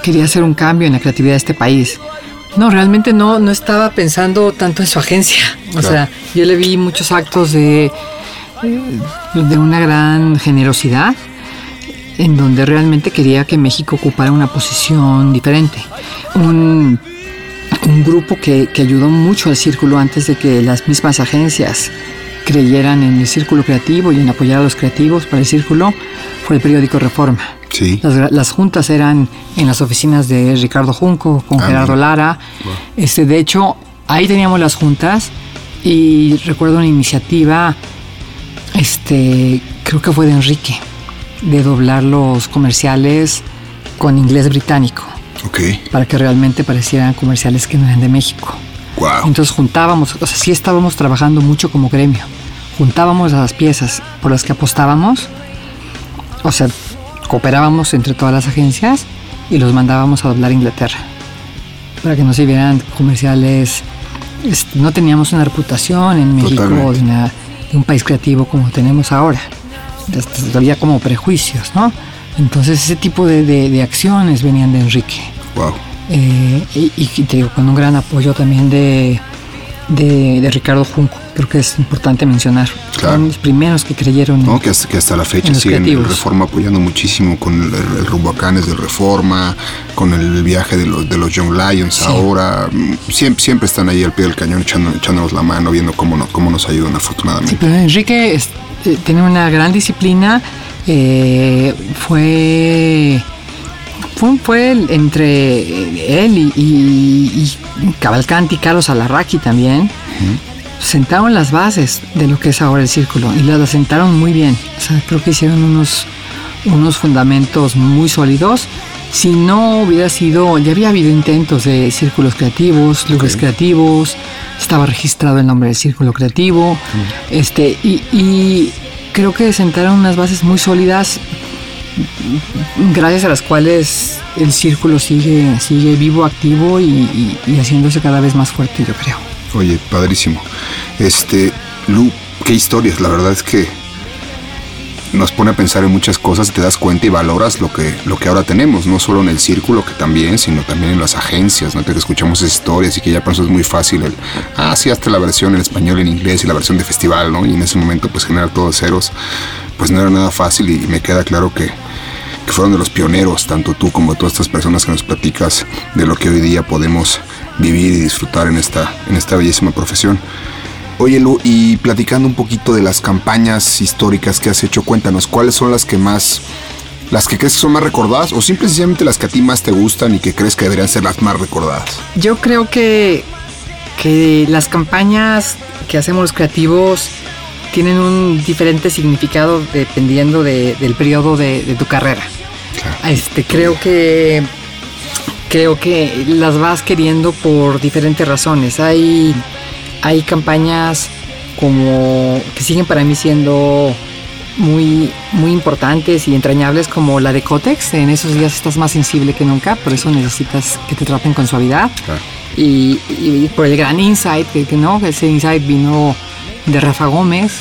quería hacer un cambio en la creatividad de este país. No, realmente no, no estaba pensando tanto en su agencia. O Claro. sea, yo le vi muchos actos de, de una gran generosidad en donde realmente quería que México ocupara una posición diferente. Un, un grupo que, que ayudó mucho al círculo antes de que las mismas agencias creyeran en el círculo creativo y en apoyar a los creativos para el círculo fue el periódico Reforma. Sí. Las, las juntas eran en las oficinas de Ricardo Junco con Ah, Gerardo. Lara. Este, de hecho, ahí teníamos las juntas y recuerdo una iniciativa, este, creo que fue de Enrique, de doblar los comerciales con inglés británico Ok. para que realmente parecieran comerciales que no eran de México. Wow. Entonces juntábamos, o sea, sí estábamos trabajando mucho como gremio. Juntábamos las piezas por las que apostábamos, o sea, cooperábamos entre todas las agencias y los mandábamos a doblar a Inglaterra para que no se vieran comerciales. este, No teníamos una reputación en México de, una- de un país creativo como tenemos ahora. Este, Había como prejuicios, ¿no? Entonces ese tipo de, de- de acciones venían de Enrique. Wow. Eh, y, y te digo, con un gran apoyo también de, de, de Ricardo Junco. Creo que es importante mencionar. Claro. Son los primeros que creyeron en- ¿no? Que hasta, que hasta la fecha siguen el creativos. Reforma apoyando muchísimo con el, el, Cannes del Reforma, con el viaje de los, de los Young Lions ahora. mm, Siempre, siempre están ahí al pie del cañón echando, echándonos la mano, viendo cómo, no- cómo nos ayudan afortunadamente. Sí, pero Enrique es- eh, tiene una gran disciplina. Eh, fue, fue, fue el- entre él y, y- y Cavalcanti y Carlos Alarraqui también. Sentaron las bases de lo que es ahora el círculo y las sentaron muy bien. O sea, creo que hicieron unos, unos fundamentos muy sólidos. Si no hubiera sido, ya había habido intentos de círculos creativos, Ok. creativos, estaba registrado el nombre del círculo creativo, este, y, y creo que sentaron unas bases muy sólidas, gracias a las cuales el círculo sigue, sigue vivo, activo y, haciéndose cada vez más fuerte, yo creo. Oye, padrísimo. Este, Lu, qué historias. La verdad es que nos pone a pensar en muchas cosas, te das cuenta y valoras lo que, lo que ahora tenemos, no solo en el círculo, que también, sino también en las agencias, ¿no? Que escuchamos historias y que ya por eso es muy fácil el, ah, sí, hasta la versión en español, en inglés y la versión de festival, ¿no? Y en ese momento, pues generar todo de ceros, pues no era nada fácil y me queda claro que, que fueron de los pioneros, tanto tú como todas estas personas que nos platicas de lo que hoy día podemos vivir y disfrutar en esta, en esta bellísima profesión. Oye, Lu, y platicando un poquito de las campañas históricas que has hecho, cuéntanos, ¿cuáles son las que más, las que crees que son más recordadas o simplemente las que a ti más te gustan y que crees que deberían ser las más recordadas? Yo creo que, que las campañas que hacemos los creativos tienen un diferente significado dependiendo de- del periodo de, de tu carrera. Este, creo que creo que las vas queriendo por diferentes razones. Hay, hay campañas como que siguen para mí siendo muy, muy importantes y entrañables como la de Cotex. En esos días estás más sensible que nunca, por eso necesitas que te traten con suavidad. Claro. y, y por el gran insight, que, que no, ese insight vino de Rafa Gómez,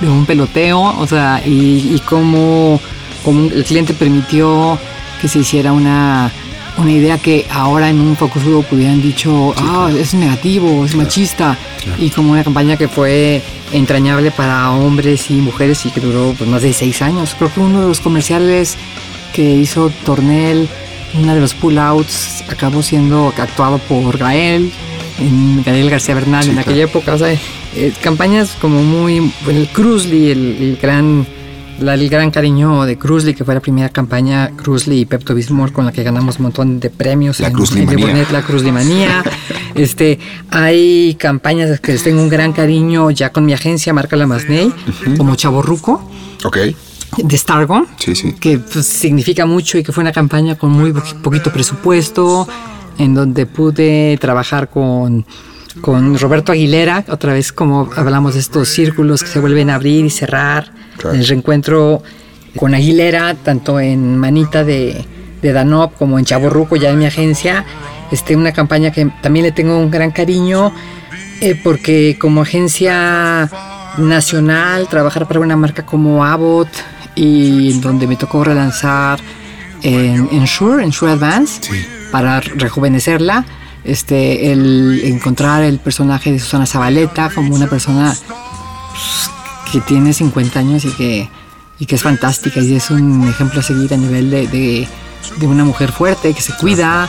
de un peloteo, o sea, y, y cómo, cómo el cliente permitió que se hiciera una, una idea que ahora en un focus group hubieran dicho, ah, es negativo, es machista, y como una campaña que fue entrañable para hombres y mujeres y que duró pues, más de seis años. Creo que uno de los comerciales que hizo Tornel, uno de los pull-outs, acabó siendo actuado por Gael, en Gael García Bernal Sí, en aquella época. O sea, eh, campañas como muy. el Cruzly, el, el gran. La- el gran cariño de Cruzly, que fue la primera campaña Cruzly y Pepto Bismol con la que ganamos un montón de premios La en, Cruzlimanía. la Cruzlimanía. este, hay campañas que les tengo un gran cariño ya con mi agencia, Marca La Masney, como Chaborruco Ok. de Stargon, Sí, sí. que pues, significa mucho y que fue una campaña con muy po- poquito presupuesto, en donde pude trabajar con, con Roberto Aguilera, otra vez como hablamos de estos círculos que se vuelven a abrir y cerrar, Claro. el reencuentro con Aguilera, tanto en Manita de, de Danop como en Chaborruco, ya en mi agencia, este, una campaña que también le tengo un gran cariño, eh, porque como agencia nacional, trabajar para una marca como Abbott y en donde me tocó relanzar en Ensure, Ensure Advance, para rejuvenecerla. Este, el encontrar el personaje de Susana Zabaleta como una persona pues, que tiene 50 años y que, y que es fantástica y es un ejemplo a seguir a nivel de, de- de una mujer fuerte que se cuida.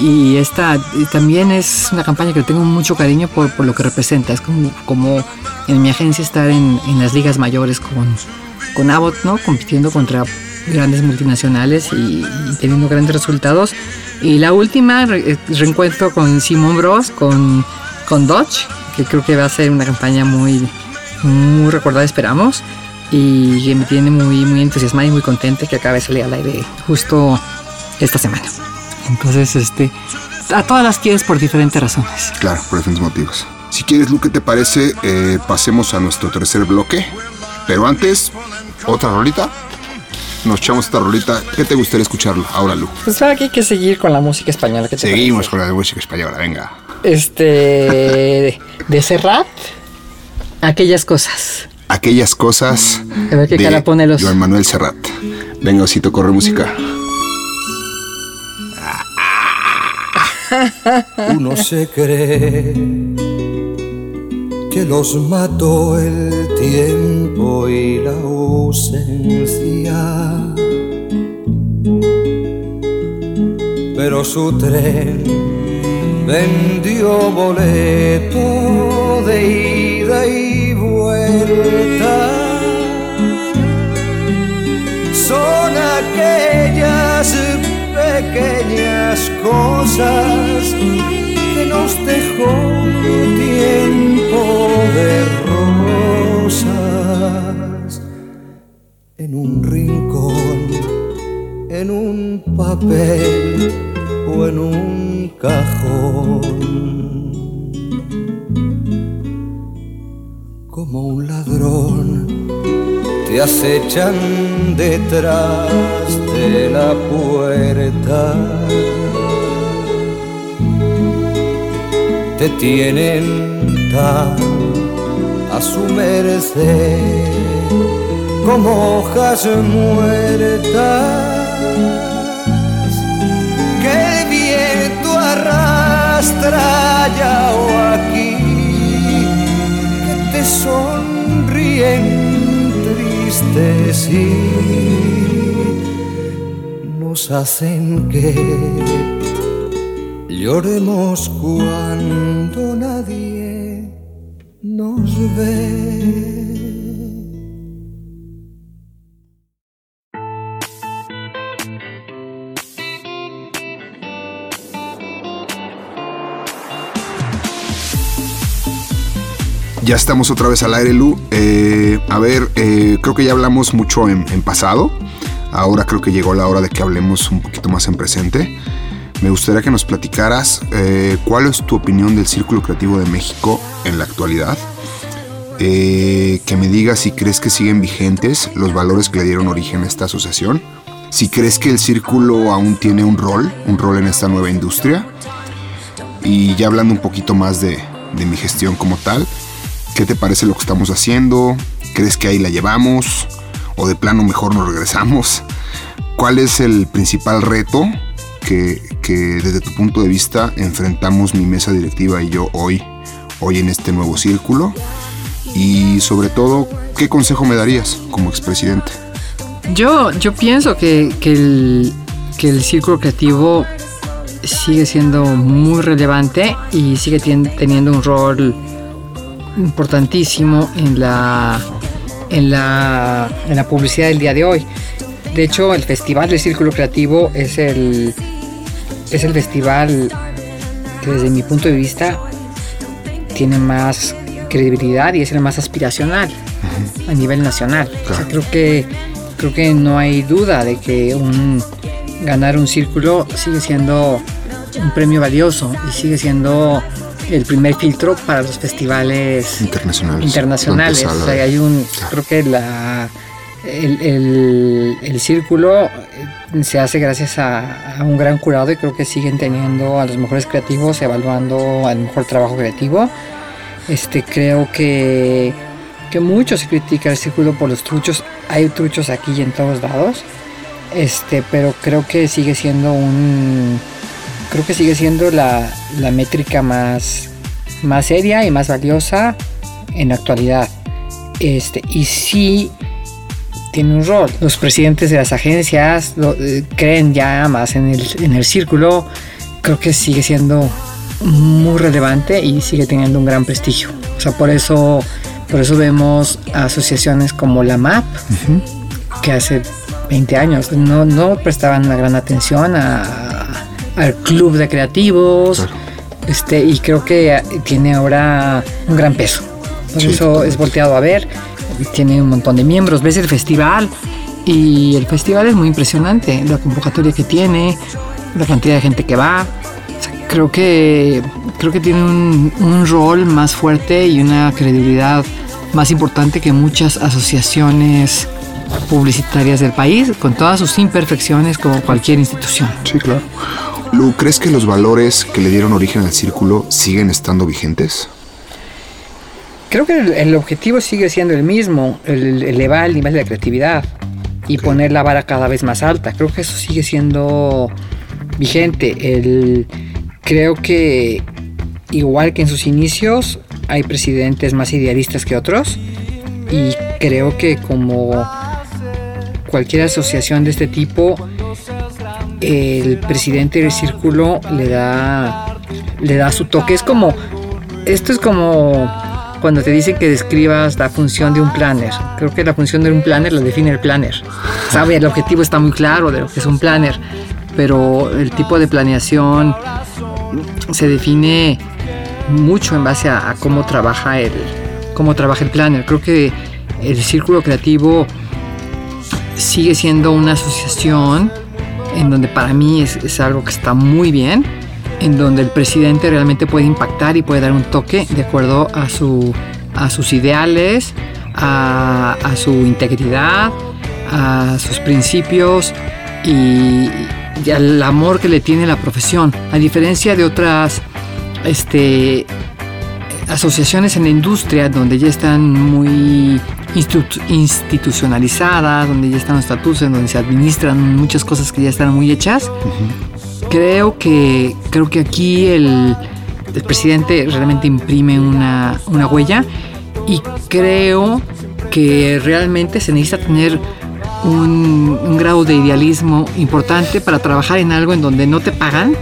Y esta también es una campaña que tengo mucho cariño por, por lo que representa. Es como, como en mi agencia estar en, en las ligas mayores con, con Abbott, ¿no? Compitiendo contra grandes multinacionales y, y teniendo grandes resultados. Y la última, re- eh, reencuentro con Simon Bros, con, con Dodge, que creo que va a ser una campaña muy, muy recordada, esperamos. Y que me tiene muy, muy entusiasmada y muy contenta que acabe de salir al aire justo esta semana. Entonces, este, a todas las quieres por diferentes razones. Claro, por diferentes motivos. Si quieres, Lu, ¿qué te parece? Eh, pasemos a nuestro tercer bloque. Pero antes, otra rolita. Nos echamos esta rolita. ¿Qué te gustaría escucharlo? Ahora, Lu. Pues ahora que hay que seguir con la música española. ¿qué te Seguimos con la música española, venga. Este, de Serrat, aquellas cosas. Aquellas cosas A ver qué de cara pone los... Joan Manuel Serrat. Venga, Osito, corre música. Uno se cree que los mató el tiempo y la ausencia. Pero su tren vendió boleto de ida y vuelta. Son aquellas pequeñas cosas que nos dejó tiempo de en un rincón, en un papel o en un cajón. Como un ladrón te acechan detrás de la puerta. Te tienen tan su merced como hojas muertas que el viento arrastra allá o aquí que te sonríen tristes y nos hacen que lloremos cuando nadie nos ve. Ya estamos otra vez al aire, Lu. Eh, a ver, eh, creo que ya hablamos mucho en, en pasado. Ahora creo que llegó la hora de que hablemos un poquito más en presente. Me gustaría que nos platicaras eh, cuál es tu opinión del Círculo Creativo de México en la actualidad. Eh, que me digas si crees que siguen vigentes los valores que le dieron origen a esta asociación. Si crees que el círculo aún tiene un rol, un rol en esta nueva industria. Y ya hablando un poquito más de, de mi gestión como tal, ¿qué te parece lo que estamos haciendo? ¿Crees que ahí la llevamos? ¿O de plano mejor nos regresamos? ¿Cuál es el principal reto que, desde tu punto de vista enfrentamos mi mesa directiva y yo hoy, hoy en este nuevo círculo? Y sobre todo, ¿qué consejo me darías como expresidente? Yo, yo pienso que, que el, que el círculo creativo sigue siendo muy relevante y sigue teniendo un rol importantísimo en la, en, la, en la publicidad del día de hoy. De hecho, el Festival del Círculo Creativo es el, es el festival que desde mi punto de vista tiene más credibilidad y es el más aspiracional a nivel nacional. O sea, creo que creo que no hay duda de que un ganar un círculo sigue siendo un premio valioso y sigue siendo el primer filtro para los festivales Internacionales. internacionales. O sea, hay un, creo que la, el, el- el círculo eh, se hace gracias a, a un gran curado y creo que siguen teniendo a los mejores creativos evaluando al mejor trabajo creativo. Este, creo que, que mucho se critica el círculo por los truchos. Hay truchos aquí y en todos lados. Este, pero creo que sigue siendo un creo que sigue siendo la, la métrica más, más seria y más valiosa en la actualidad. Este, y sí tiene un rol. Los presidentes de las agencias lo- eh, creen ya más en el, en el círculo. Creo que sigue siendo muy relevante y sigue teniendo un gran prestigio. O sea, por eso, por eso vemos asociaciones como la MAP, que hace 20 años no, no prestaban una gran atención a- al club de creativos. Claro. Este, y creo que tiene ahora un gran peso. Por Sí, eso es volteado a ver. Tiene un montón de miembros. Ves el festival y el festival es muy impresionante. La convocatoria que tiene, la cantidad de gente que va. O sea, creo que creo que tiene un, un rol más fuerte y una credibilidad más importante que muchas asociaciones publicitarias del país, con todas sus imperfecciones como cualquier institución. Sí, claro. Lu, ¿crees que los valores que le dieron origen al círculo siguen estando vigentes? Creo que el, el objetivo sigue siendo el mismo, el elevar el nivel de creatividad y poner la vara cada vez más alta. Creo que eso sigue siendo vigente. El, creo que igual que en sus inicios hay presidentes más idealistas que otros y creo que como cualquier asociación de este tipo, el presidente del círculo le da, le da su toque. Es como, esto es como cuando te dicen que describas la función de un planner. Creo que la función de un planner la define el planner. El objetivo está muy claro de lo que es un planner, pero el tipo de planeación se define mucho en base a, cómo trabaja el cómo trabaja el planner. Creo que el círculo creativo sigue siendo una asociación en donde para mí es algo que está muy bien, en donde el presidente realmente puede impactar y puede dar un toque de acuerdo a, su, a sus ideales, a, a su integridad, a sus principios y, y al amor que le tiene la profesión. A diferencia de otras este, asociaciones en la industria donde ya están muy institu- institucionalizadas, donde ya están los estatutos, en donde se administran muchas cosas que ya están muy hechas. Creo que creo que aquí el, presidente realmente imprime una, una huella y creo que realmente se necesita tener un, grado de idealismo importante para trabajar en algo en donde no te pagan,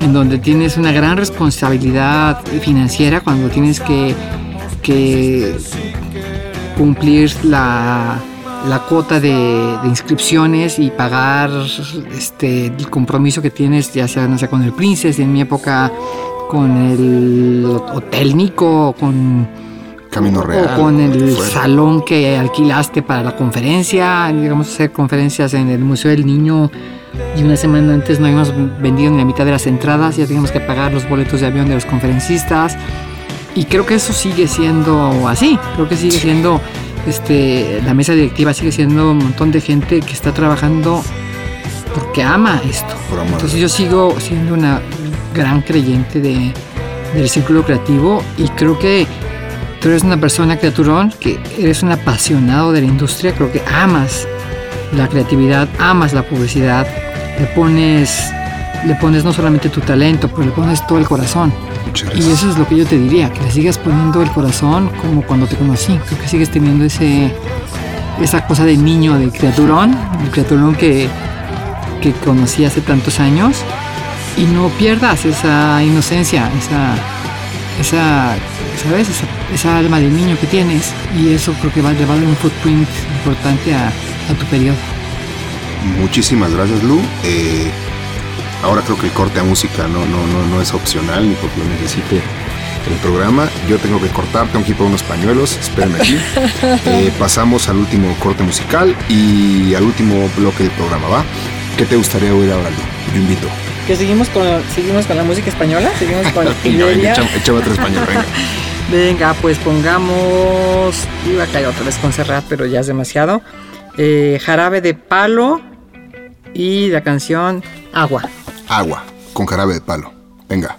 en donde tienes una gran responsabilidad financiera cuando tienes que cumplir la, la cuota de, de inscripciones y pagar este, el compromiso que tienes, ya sea, no sé, con el Princess, en mi época con el Hotel Nico, con Camino Real. o con el fuera. salón que alquilaste para la conferencia, digamos hacer conferencias en el Museo del Niño y una semana antes no habíamos vendido ni la mitad de las entradas, ya teníamos que pagar los boletos de avión de los conferencistas y creo que eso sigue siendo así, creo que sigue siendo este la mesa directiva sigue siendo un montón de gente que está trabajando porque ama esto. Por. Entonces yo sigo siendo una gran creyente de, del círculo creativo y creo que tú eres una persona criaturón, que eres un apasionado de la industria, creo que amas la creatividad, amas la publicidad, le pones, le pones no solamente tu talento, pero le pones todo el corazón. Y eso es lo que yo te diría, que le sigas poniendo el corazón como cuando te conocí. Creo que sigues teniendo ese, esa cosa de niño, de criaturón, el criaturón que, que conocí hace tantos años. Y no pierdas esa inocencia, esa, esa ¿sabes? Esa, esa alma de niño que tienes. Y eso creo que va, le va a dar un footprint importante a, a tu periodo. Muchísimas gracias, Lu. Eh, ahora creo que el corte a música no, no, no, no es opcional ni porque lo necesite el programa. Yo tengo que cortar, tengo que ir por unos pañuelos. Espérenme aquí. Eh, pasamos al último corte musical y al último bloque del programa, ¿va? ¿Qué te gustaría oír ahora, Lu? Yo invito. Que seguimos con, seguimos con la música española, seguimos con Venga, venga, échame, otro español, venga. Venga, pues pongamos. Iba a caer otra vez con Serrat, pero ya es demasiado. Eh, jarabe de palo y la canción Agua. Agua, con jarabe de palo. Venga.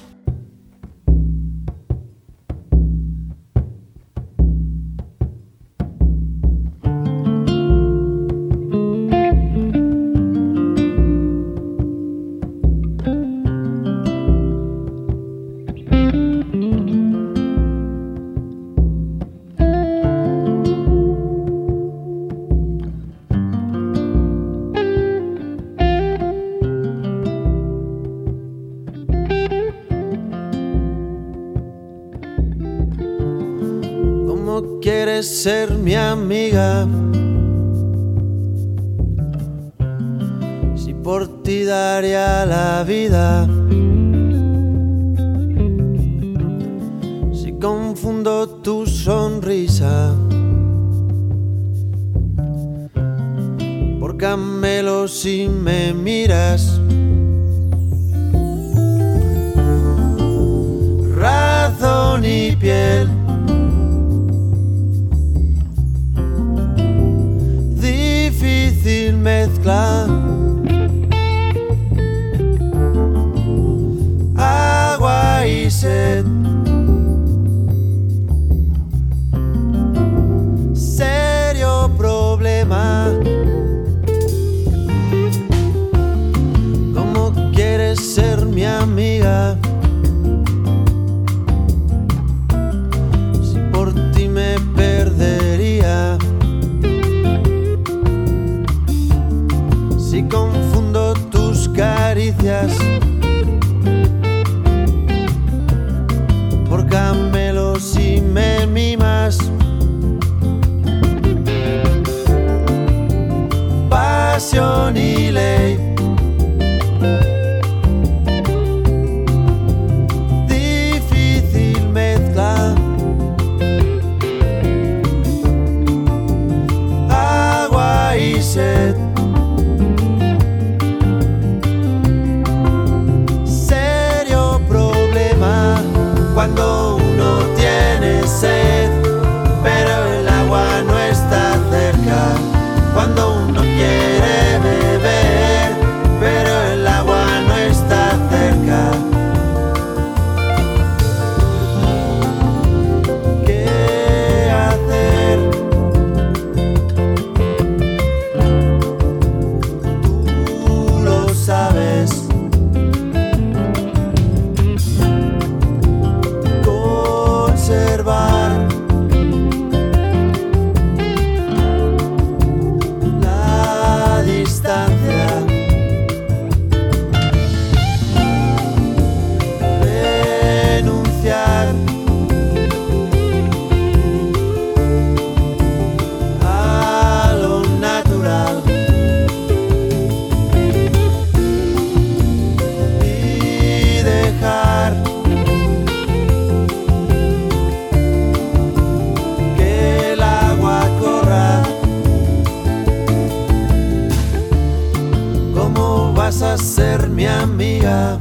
mi amiga.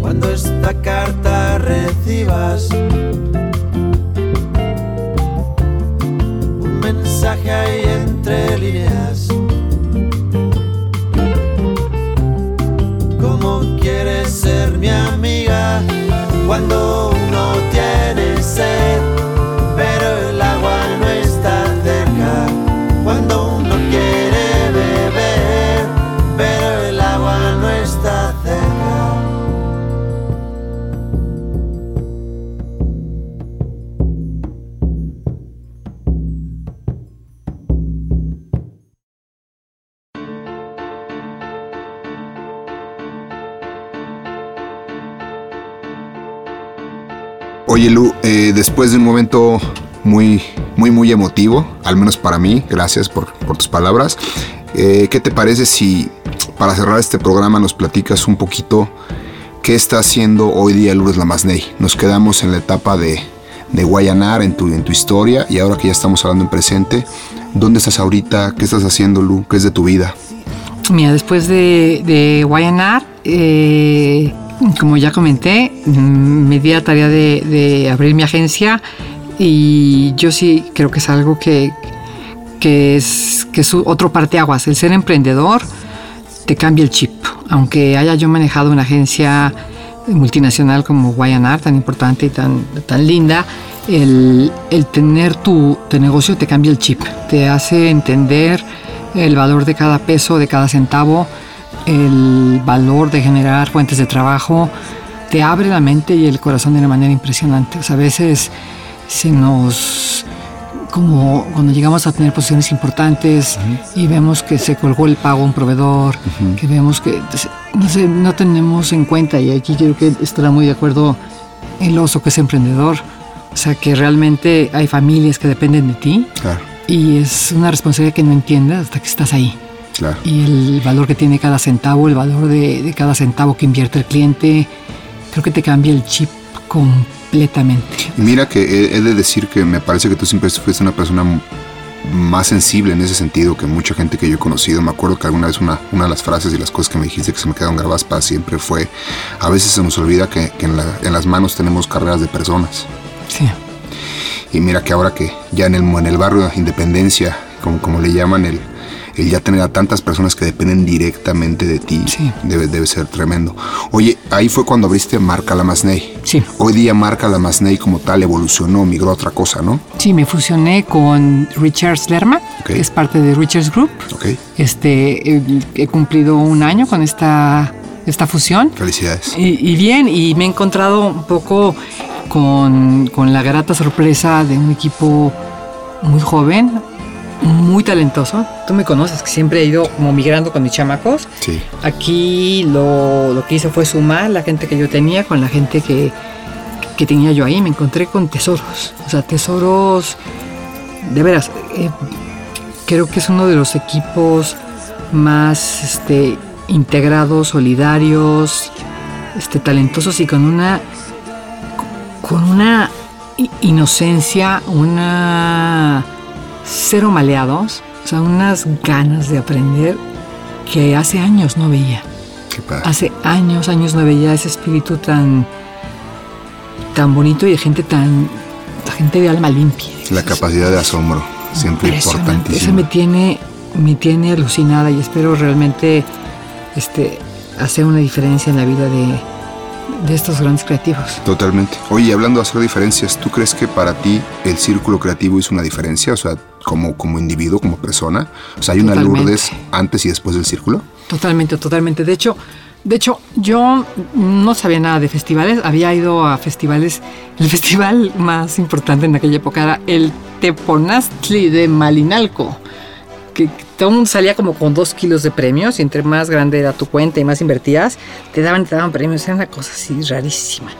Cuando esta carta recibas un mensaje ahí entre líneas. ¿Cómo quieres ser mi amiga? Cuando después de un momento muy, muy, muy emotivo, al menos para mí, gracias por, tus palabras, eh, ¿qué te parece si para cerrar este programa nos platicas un poquito qué está haciendo hoy día Lourdes Lamasney? Nos quedamos en la etapa de, de Guayanar en tu, en tu historia y ahora que ya estamos hablando en presente, ¿dónde estás ahorita? ¿Qué estás haciendo, Lu? ¿Qué es de tu vida? Mira, después de, de Guayanar, eh, como ya comenté, mm, me di la tarea de, abrir mi agencia y yo sí creo que es algo que, que es, que es otro parteaguas. El ser emprendedor te cambia el chip. Aunque haya yo manejado una agencia multinacional como Guayanar, tan importante y tan, tan linda, el, el tener tu, tu negocio te cambia el chip. Te hace entender el valor de cada peso, de cada centavo, el valor de generar fuentes de trabajo, te abre la mente y el corazón de una manera impresionante. O sea, a veces se nos como cuando llegamos a tener posiciones importantes y vemos que se colgó el pago a un proveedor, que vemos que no, sé, no tenemos en cuenta, y aquí creo que estará muy de acuerdo el oso que es emprendedor, o sea que realmente hay familias que dependen de ti Claro, y es una responsabilidad que no entiendes hasta que estás ahí. Claro. Y el valor que tiene cada centavo, el valor de, de cada centavo que invierte el cliente, creo que te cambia el chip completamente. Y mira que he, he de decir que me parece que tú siempre fuiste una persona más sensible en ese sentido que mucha gente que yo he conocido. Me acuerdo que alguna vez una, una de las frases y las cosas que me dijiste que se me quedaron grabadas para siempre fue, a veces se nos olvida que, que en, la- en las manos tenemos carreras de personas. Sí. Y mira que ahora que ya en el, en el barrio de Independencia, como, como le llaman, el, el ya tener a tantas personas que dependen directamente de ti, Sí. debe, debe ser tremendo. Oye, ahí fue cuando abriste Marca La Masney. Sí. Hoy día Marca La Masney como tal evolucionó, migró a otra cosa, ¿no? Sí, me fusioné con Richards Lerma, Ok. que es parte de Richards Group. Ok, Este, eh, he cumplido un año con esta, esta fusión. felicidades. Y, y bien, y me he encontrado un poco con, con la grata sorpresa de un equipo muy joven, muy talentoso. Tú me conoces, que siempre he ido como migrando con mis chamacos. Sí, Aquí lo, lo que hice fue sumar la gente que yo tenía con la gente que, que tenía yo ahí. Me encontré con tesoros. O sea, tesoros. De veras, eh, creo que es uno de los equipos más este, integrados, solidarios, este, talentosos y con una. con una inocencia, una. Cero maleados. O sea, unas ganas de aprender que hace años no veía. qué padre. Hace años, años no veía ese espíritu tan, tan bonito y de gente tan, de gente de alma limpia. La capacidad de asombro, siempre Impresionante. Eso importantísima. me tiene, me tiene alucinada y espero realmente este, hacer una diferencia en la vida de, de estos grandes creativos. Totalmente. Oye, hablando de hacer diferencias, ¿tú crees que para ti el círculo creativo hizo una diferencia? O sea, como, como individuo, como persona. O sea, hay una Totalmente. Lourdes antes y después del círculo. Totalmente, totalmente. De hecho, de hecho, yo no sabía nada de festivales. Había ido a festivales. El festival más importante en aquella época era el Teponaztli de Malinalco. Que todo el mundo salía como con dos kilos de premios y entre más grande era tu cuenta y más invertías, te daban, te daban premios. Era una cosa así rarísima.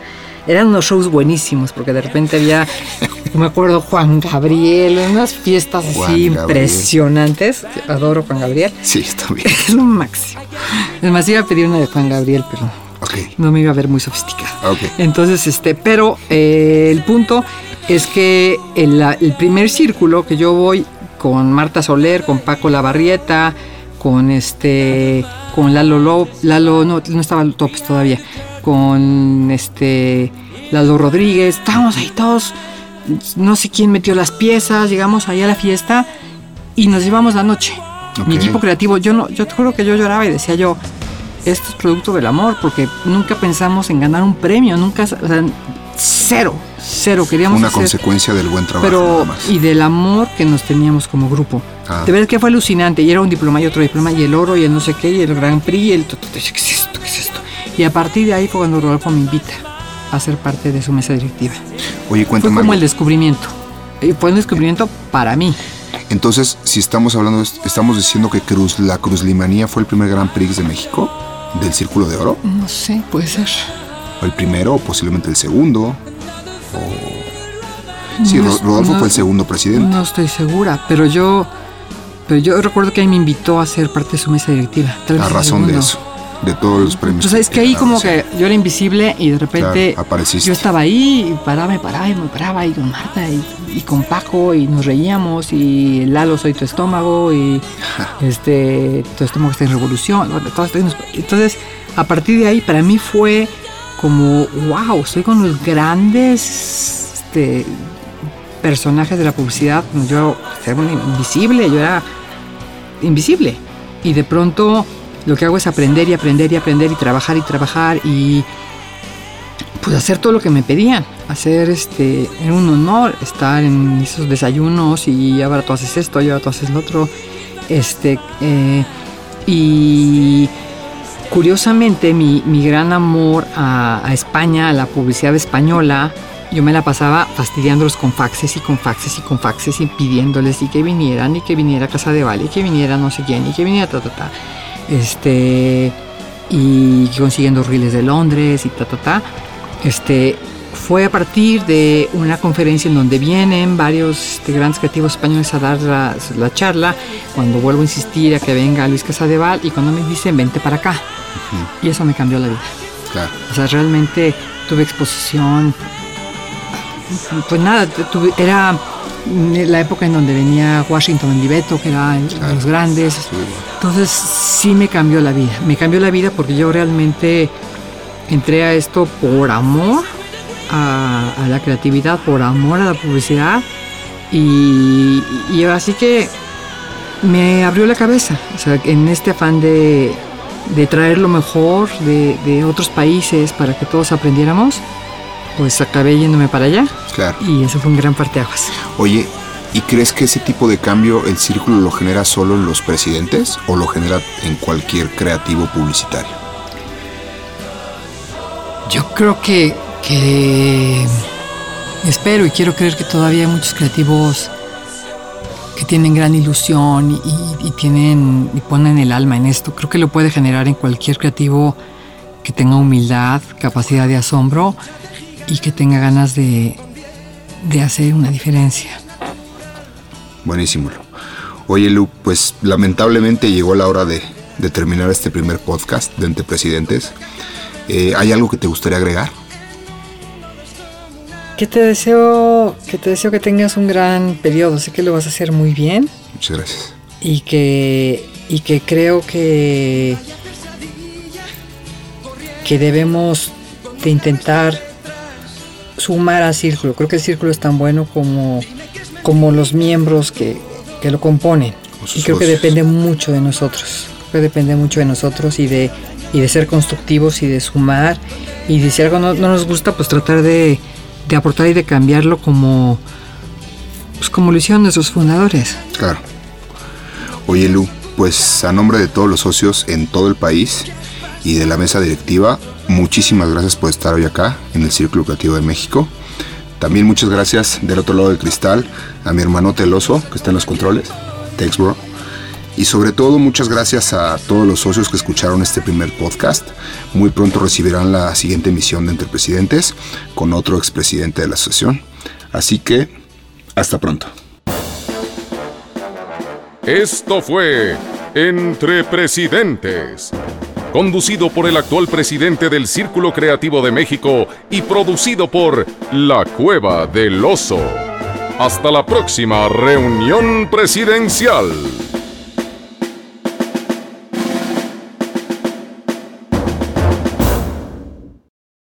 Eran unos shows buenísimos porque de repente había, me acuerdo, Juan Gabriel, unas fiestas Juan así Gabriel. impresionantes. Adoro Juan Gabriel. Sí, está bien. Es lo máximo. Además iba a pedir una de Juan Gabriel, pero no me iba a ver muy sofisticada. Entonces, este, pero eh, el punto es que el, primer círculo que yo voy con Marta Soler, con Paco Lavarrieta, con este, con Lalo Lo- Lalo, no, no estaba López todavía, con este Lalo Rodríguez, estábamos ahí todos, no sé quién metió las piezas, llegamos ahí a la fiesta y nos llevamos la noche. Mi equipo creativo, yo no, yo te juro que yo lloraba y decía yo, esto es producto del amor, porque nunca pensamos en ganar un premio, nunca, o sea, cero, cero, queríamos Una hacer, consecuencia del buen trabajo. pero y del amor que nos teníamos como grupo. Ah. De verdad que fue alucinante, y era un diploma y otro diploma, y el oro, y el no sé qué, y el Grand Prix, y el... ¿Qué es esto? ¿Qué es esto? Y a partir de ahí fue cuando Rodolfo me invita a ser parte de su mesa directiva. Oye, Fue cuéntame. como algo. el descubrimiento. Y fue un descubrimiento para mí. Entonces, si estamos hablando, estamos diciendo que Cruz, la Cruz Limanía fue el primer Grand Prix de México, del Círculo de Oro, No sé, puede ser. o el primero, o posiblemente el segundo, Sí, No Rodolfo no- fue el segundo presidente. No estoy segura, pero yo, pero yo recuerdo que ahí me invitó a ser parte de su mesa directiva. Tal vez a razón de eso, de todos los premios. Tú sabes que ahí como que yo era invisible y de repente Claro, apareciste. yo estaba ahí y paraba, me paraba y me paraba y con Marta y, y con Paco y nos reíamos y Lalo soy tu estómago y este tu estómago está en revolución. Entonces a partir de ahí para mí fue como wow, estoy con los grandes este, personajes de la publicidad. Yo era invisible, yo era invisible. Y de pronto lo que hago es aprender y aprender y aprender y trabajar y trabajar y pues hacer todo lo que me pedían. Hacer este, era un honor estar en esos desayunos y ahora tú haces esto y ahora tú haces lo otro. Este, eh, y curiosamente mi, mi gran amor a, a España, a la publicidad española, yo me la pasaba fastidiándolos con faxes y con faxes y con faxes y pidiéndoles y que vinieran y que viniera Casa de Vale y que viniera no sé quién y que viniera ta ta ta. Este y consiguiendo riles de Londres y ta ta ta. Este fue a partir de una conferencia en donde vienen varios este, grandes creativos españoles a dar la, la charla, cuando vuelvo a insistir a que venga Luis Casadeval y cuando me dicen vente para acá. Y eso me cambió la vida. Claro. O sea, realmente tuve exposición. Pues nada, tuve- era la época en donde venía Washington en Libeto, que era el- los grandes. Entonces sí me cambió la vida. Me cambió la vida porque yo realmente entré a esto por amor a, a la creatividad, por amor a la publicidad. Y, y así que me abrió la cabeza. O sea, en este afán de, de traer lo mejor de, de otros países para que todos aprendiéramos, pues acabé yéndome para allá. Claro. Y eso fue un gran parteaguas. Oye, ¿y crees que ese tipo de cambio el círculo lo genera solo en los presidentes o lo genera en cualquier creativo publicitario? Yo creo que, que espero y quiero creer que todavía hay muchos creativos que tienen gran ilusión y, y- y tienen y ponen el alma en esto. Creo que lo puede generar en cualquier creativo que tenga humildad, capacidad de asombro y que tenga ganas de, de hacer una diferencia. Buenísimo. Oye, Lu, pues lamentablemente llegó la hora de, de terminar este primer podcast de Entre Presidentes. Eh, ¿Hay algo que te gustaría agregar? Que te deseo que te deseo que tengas un gran periodo. Sé que lo vas a hacer muy bien. Muchas gracias. y que y que creo que que debemos de intentar sumar al círculo. Creo que el círculo es tan bueno como como los miembros que, que lo componen. Y creo que depende mucho de nosotros. Creo que depende mucho de nosotros y de y de ser constructivos y de sumar y de si algo no, no nos gusta pues tratar de, de aportar y de cambiarlo como pues como lo hicieron nuestros fundadores. Claro. Oye, Lu, pues a nombre de todos los socios en todo el país y de la mesa directiva, muchísimas gracias por estar hoy acá en el Círculo Creativo de México. También muchas gracias del otro lado del cristal a mi hermano Teloso, que está en los controles. Thanks, bro. Y sobre todo, muchas gracias a todos los socios que escucharon este primer podcast. Muy pronto recibirán la siguiente emisión de Entre Presidentes con otro expresidente de la asociación. Así que, hasta pronto. Esto fue Entre Presidentes, conducido por el actual presidente del Círculo Creativo de México y producido por La Cueva del Oso. Hasta la próxima reunión presidencial.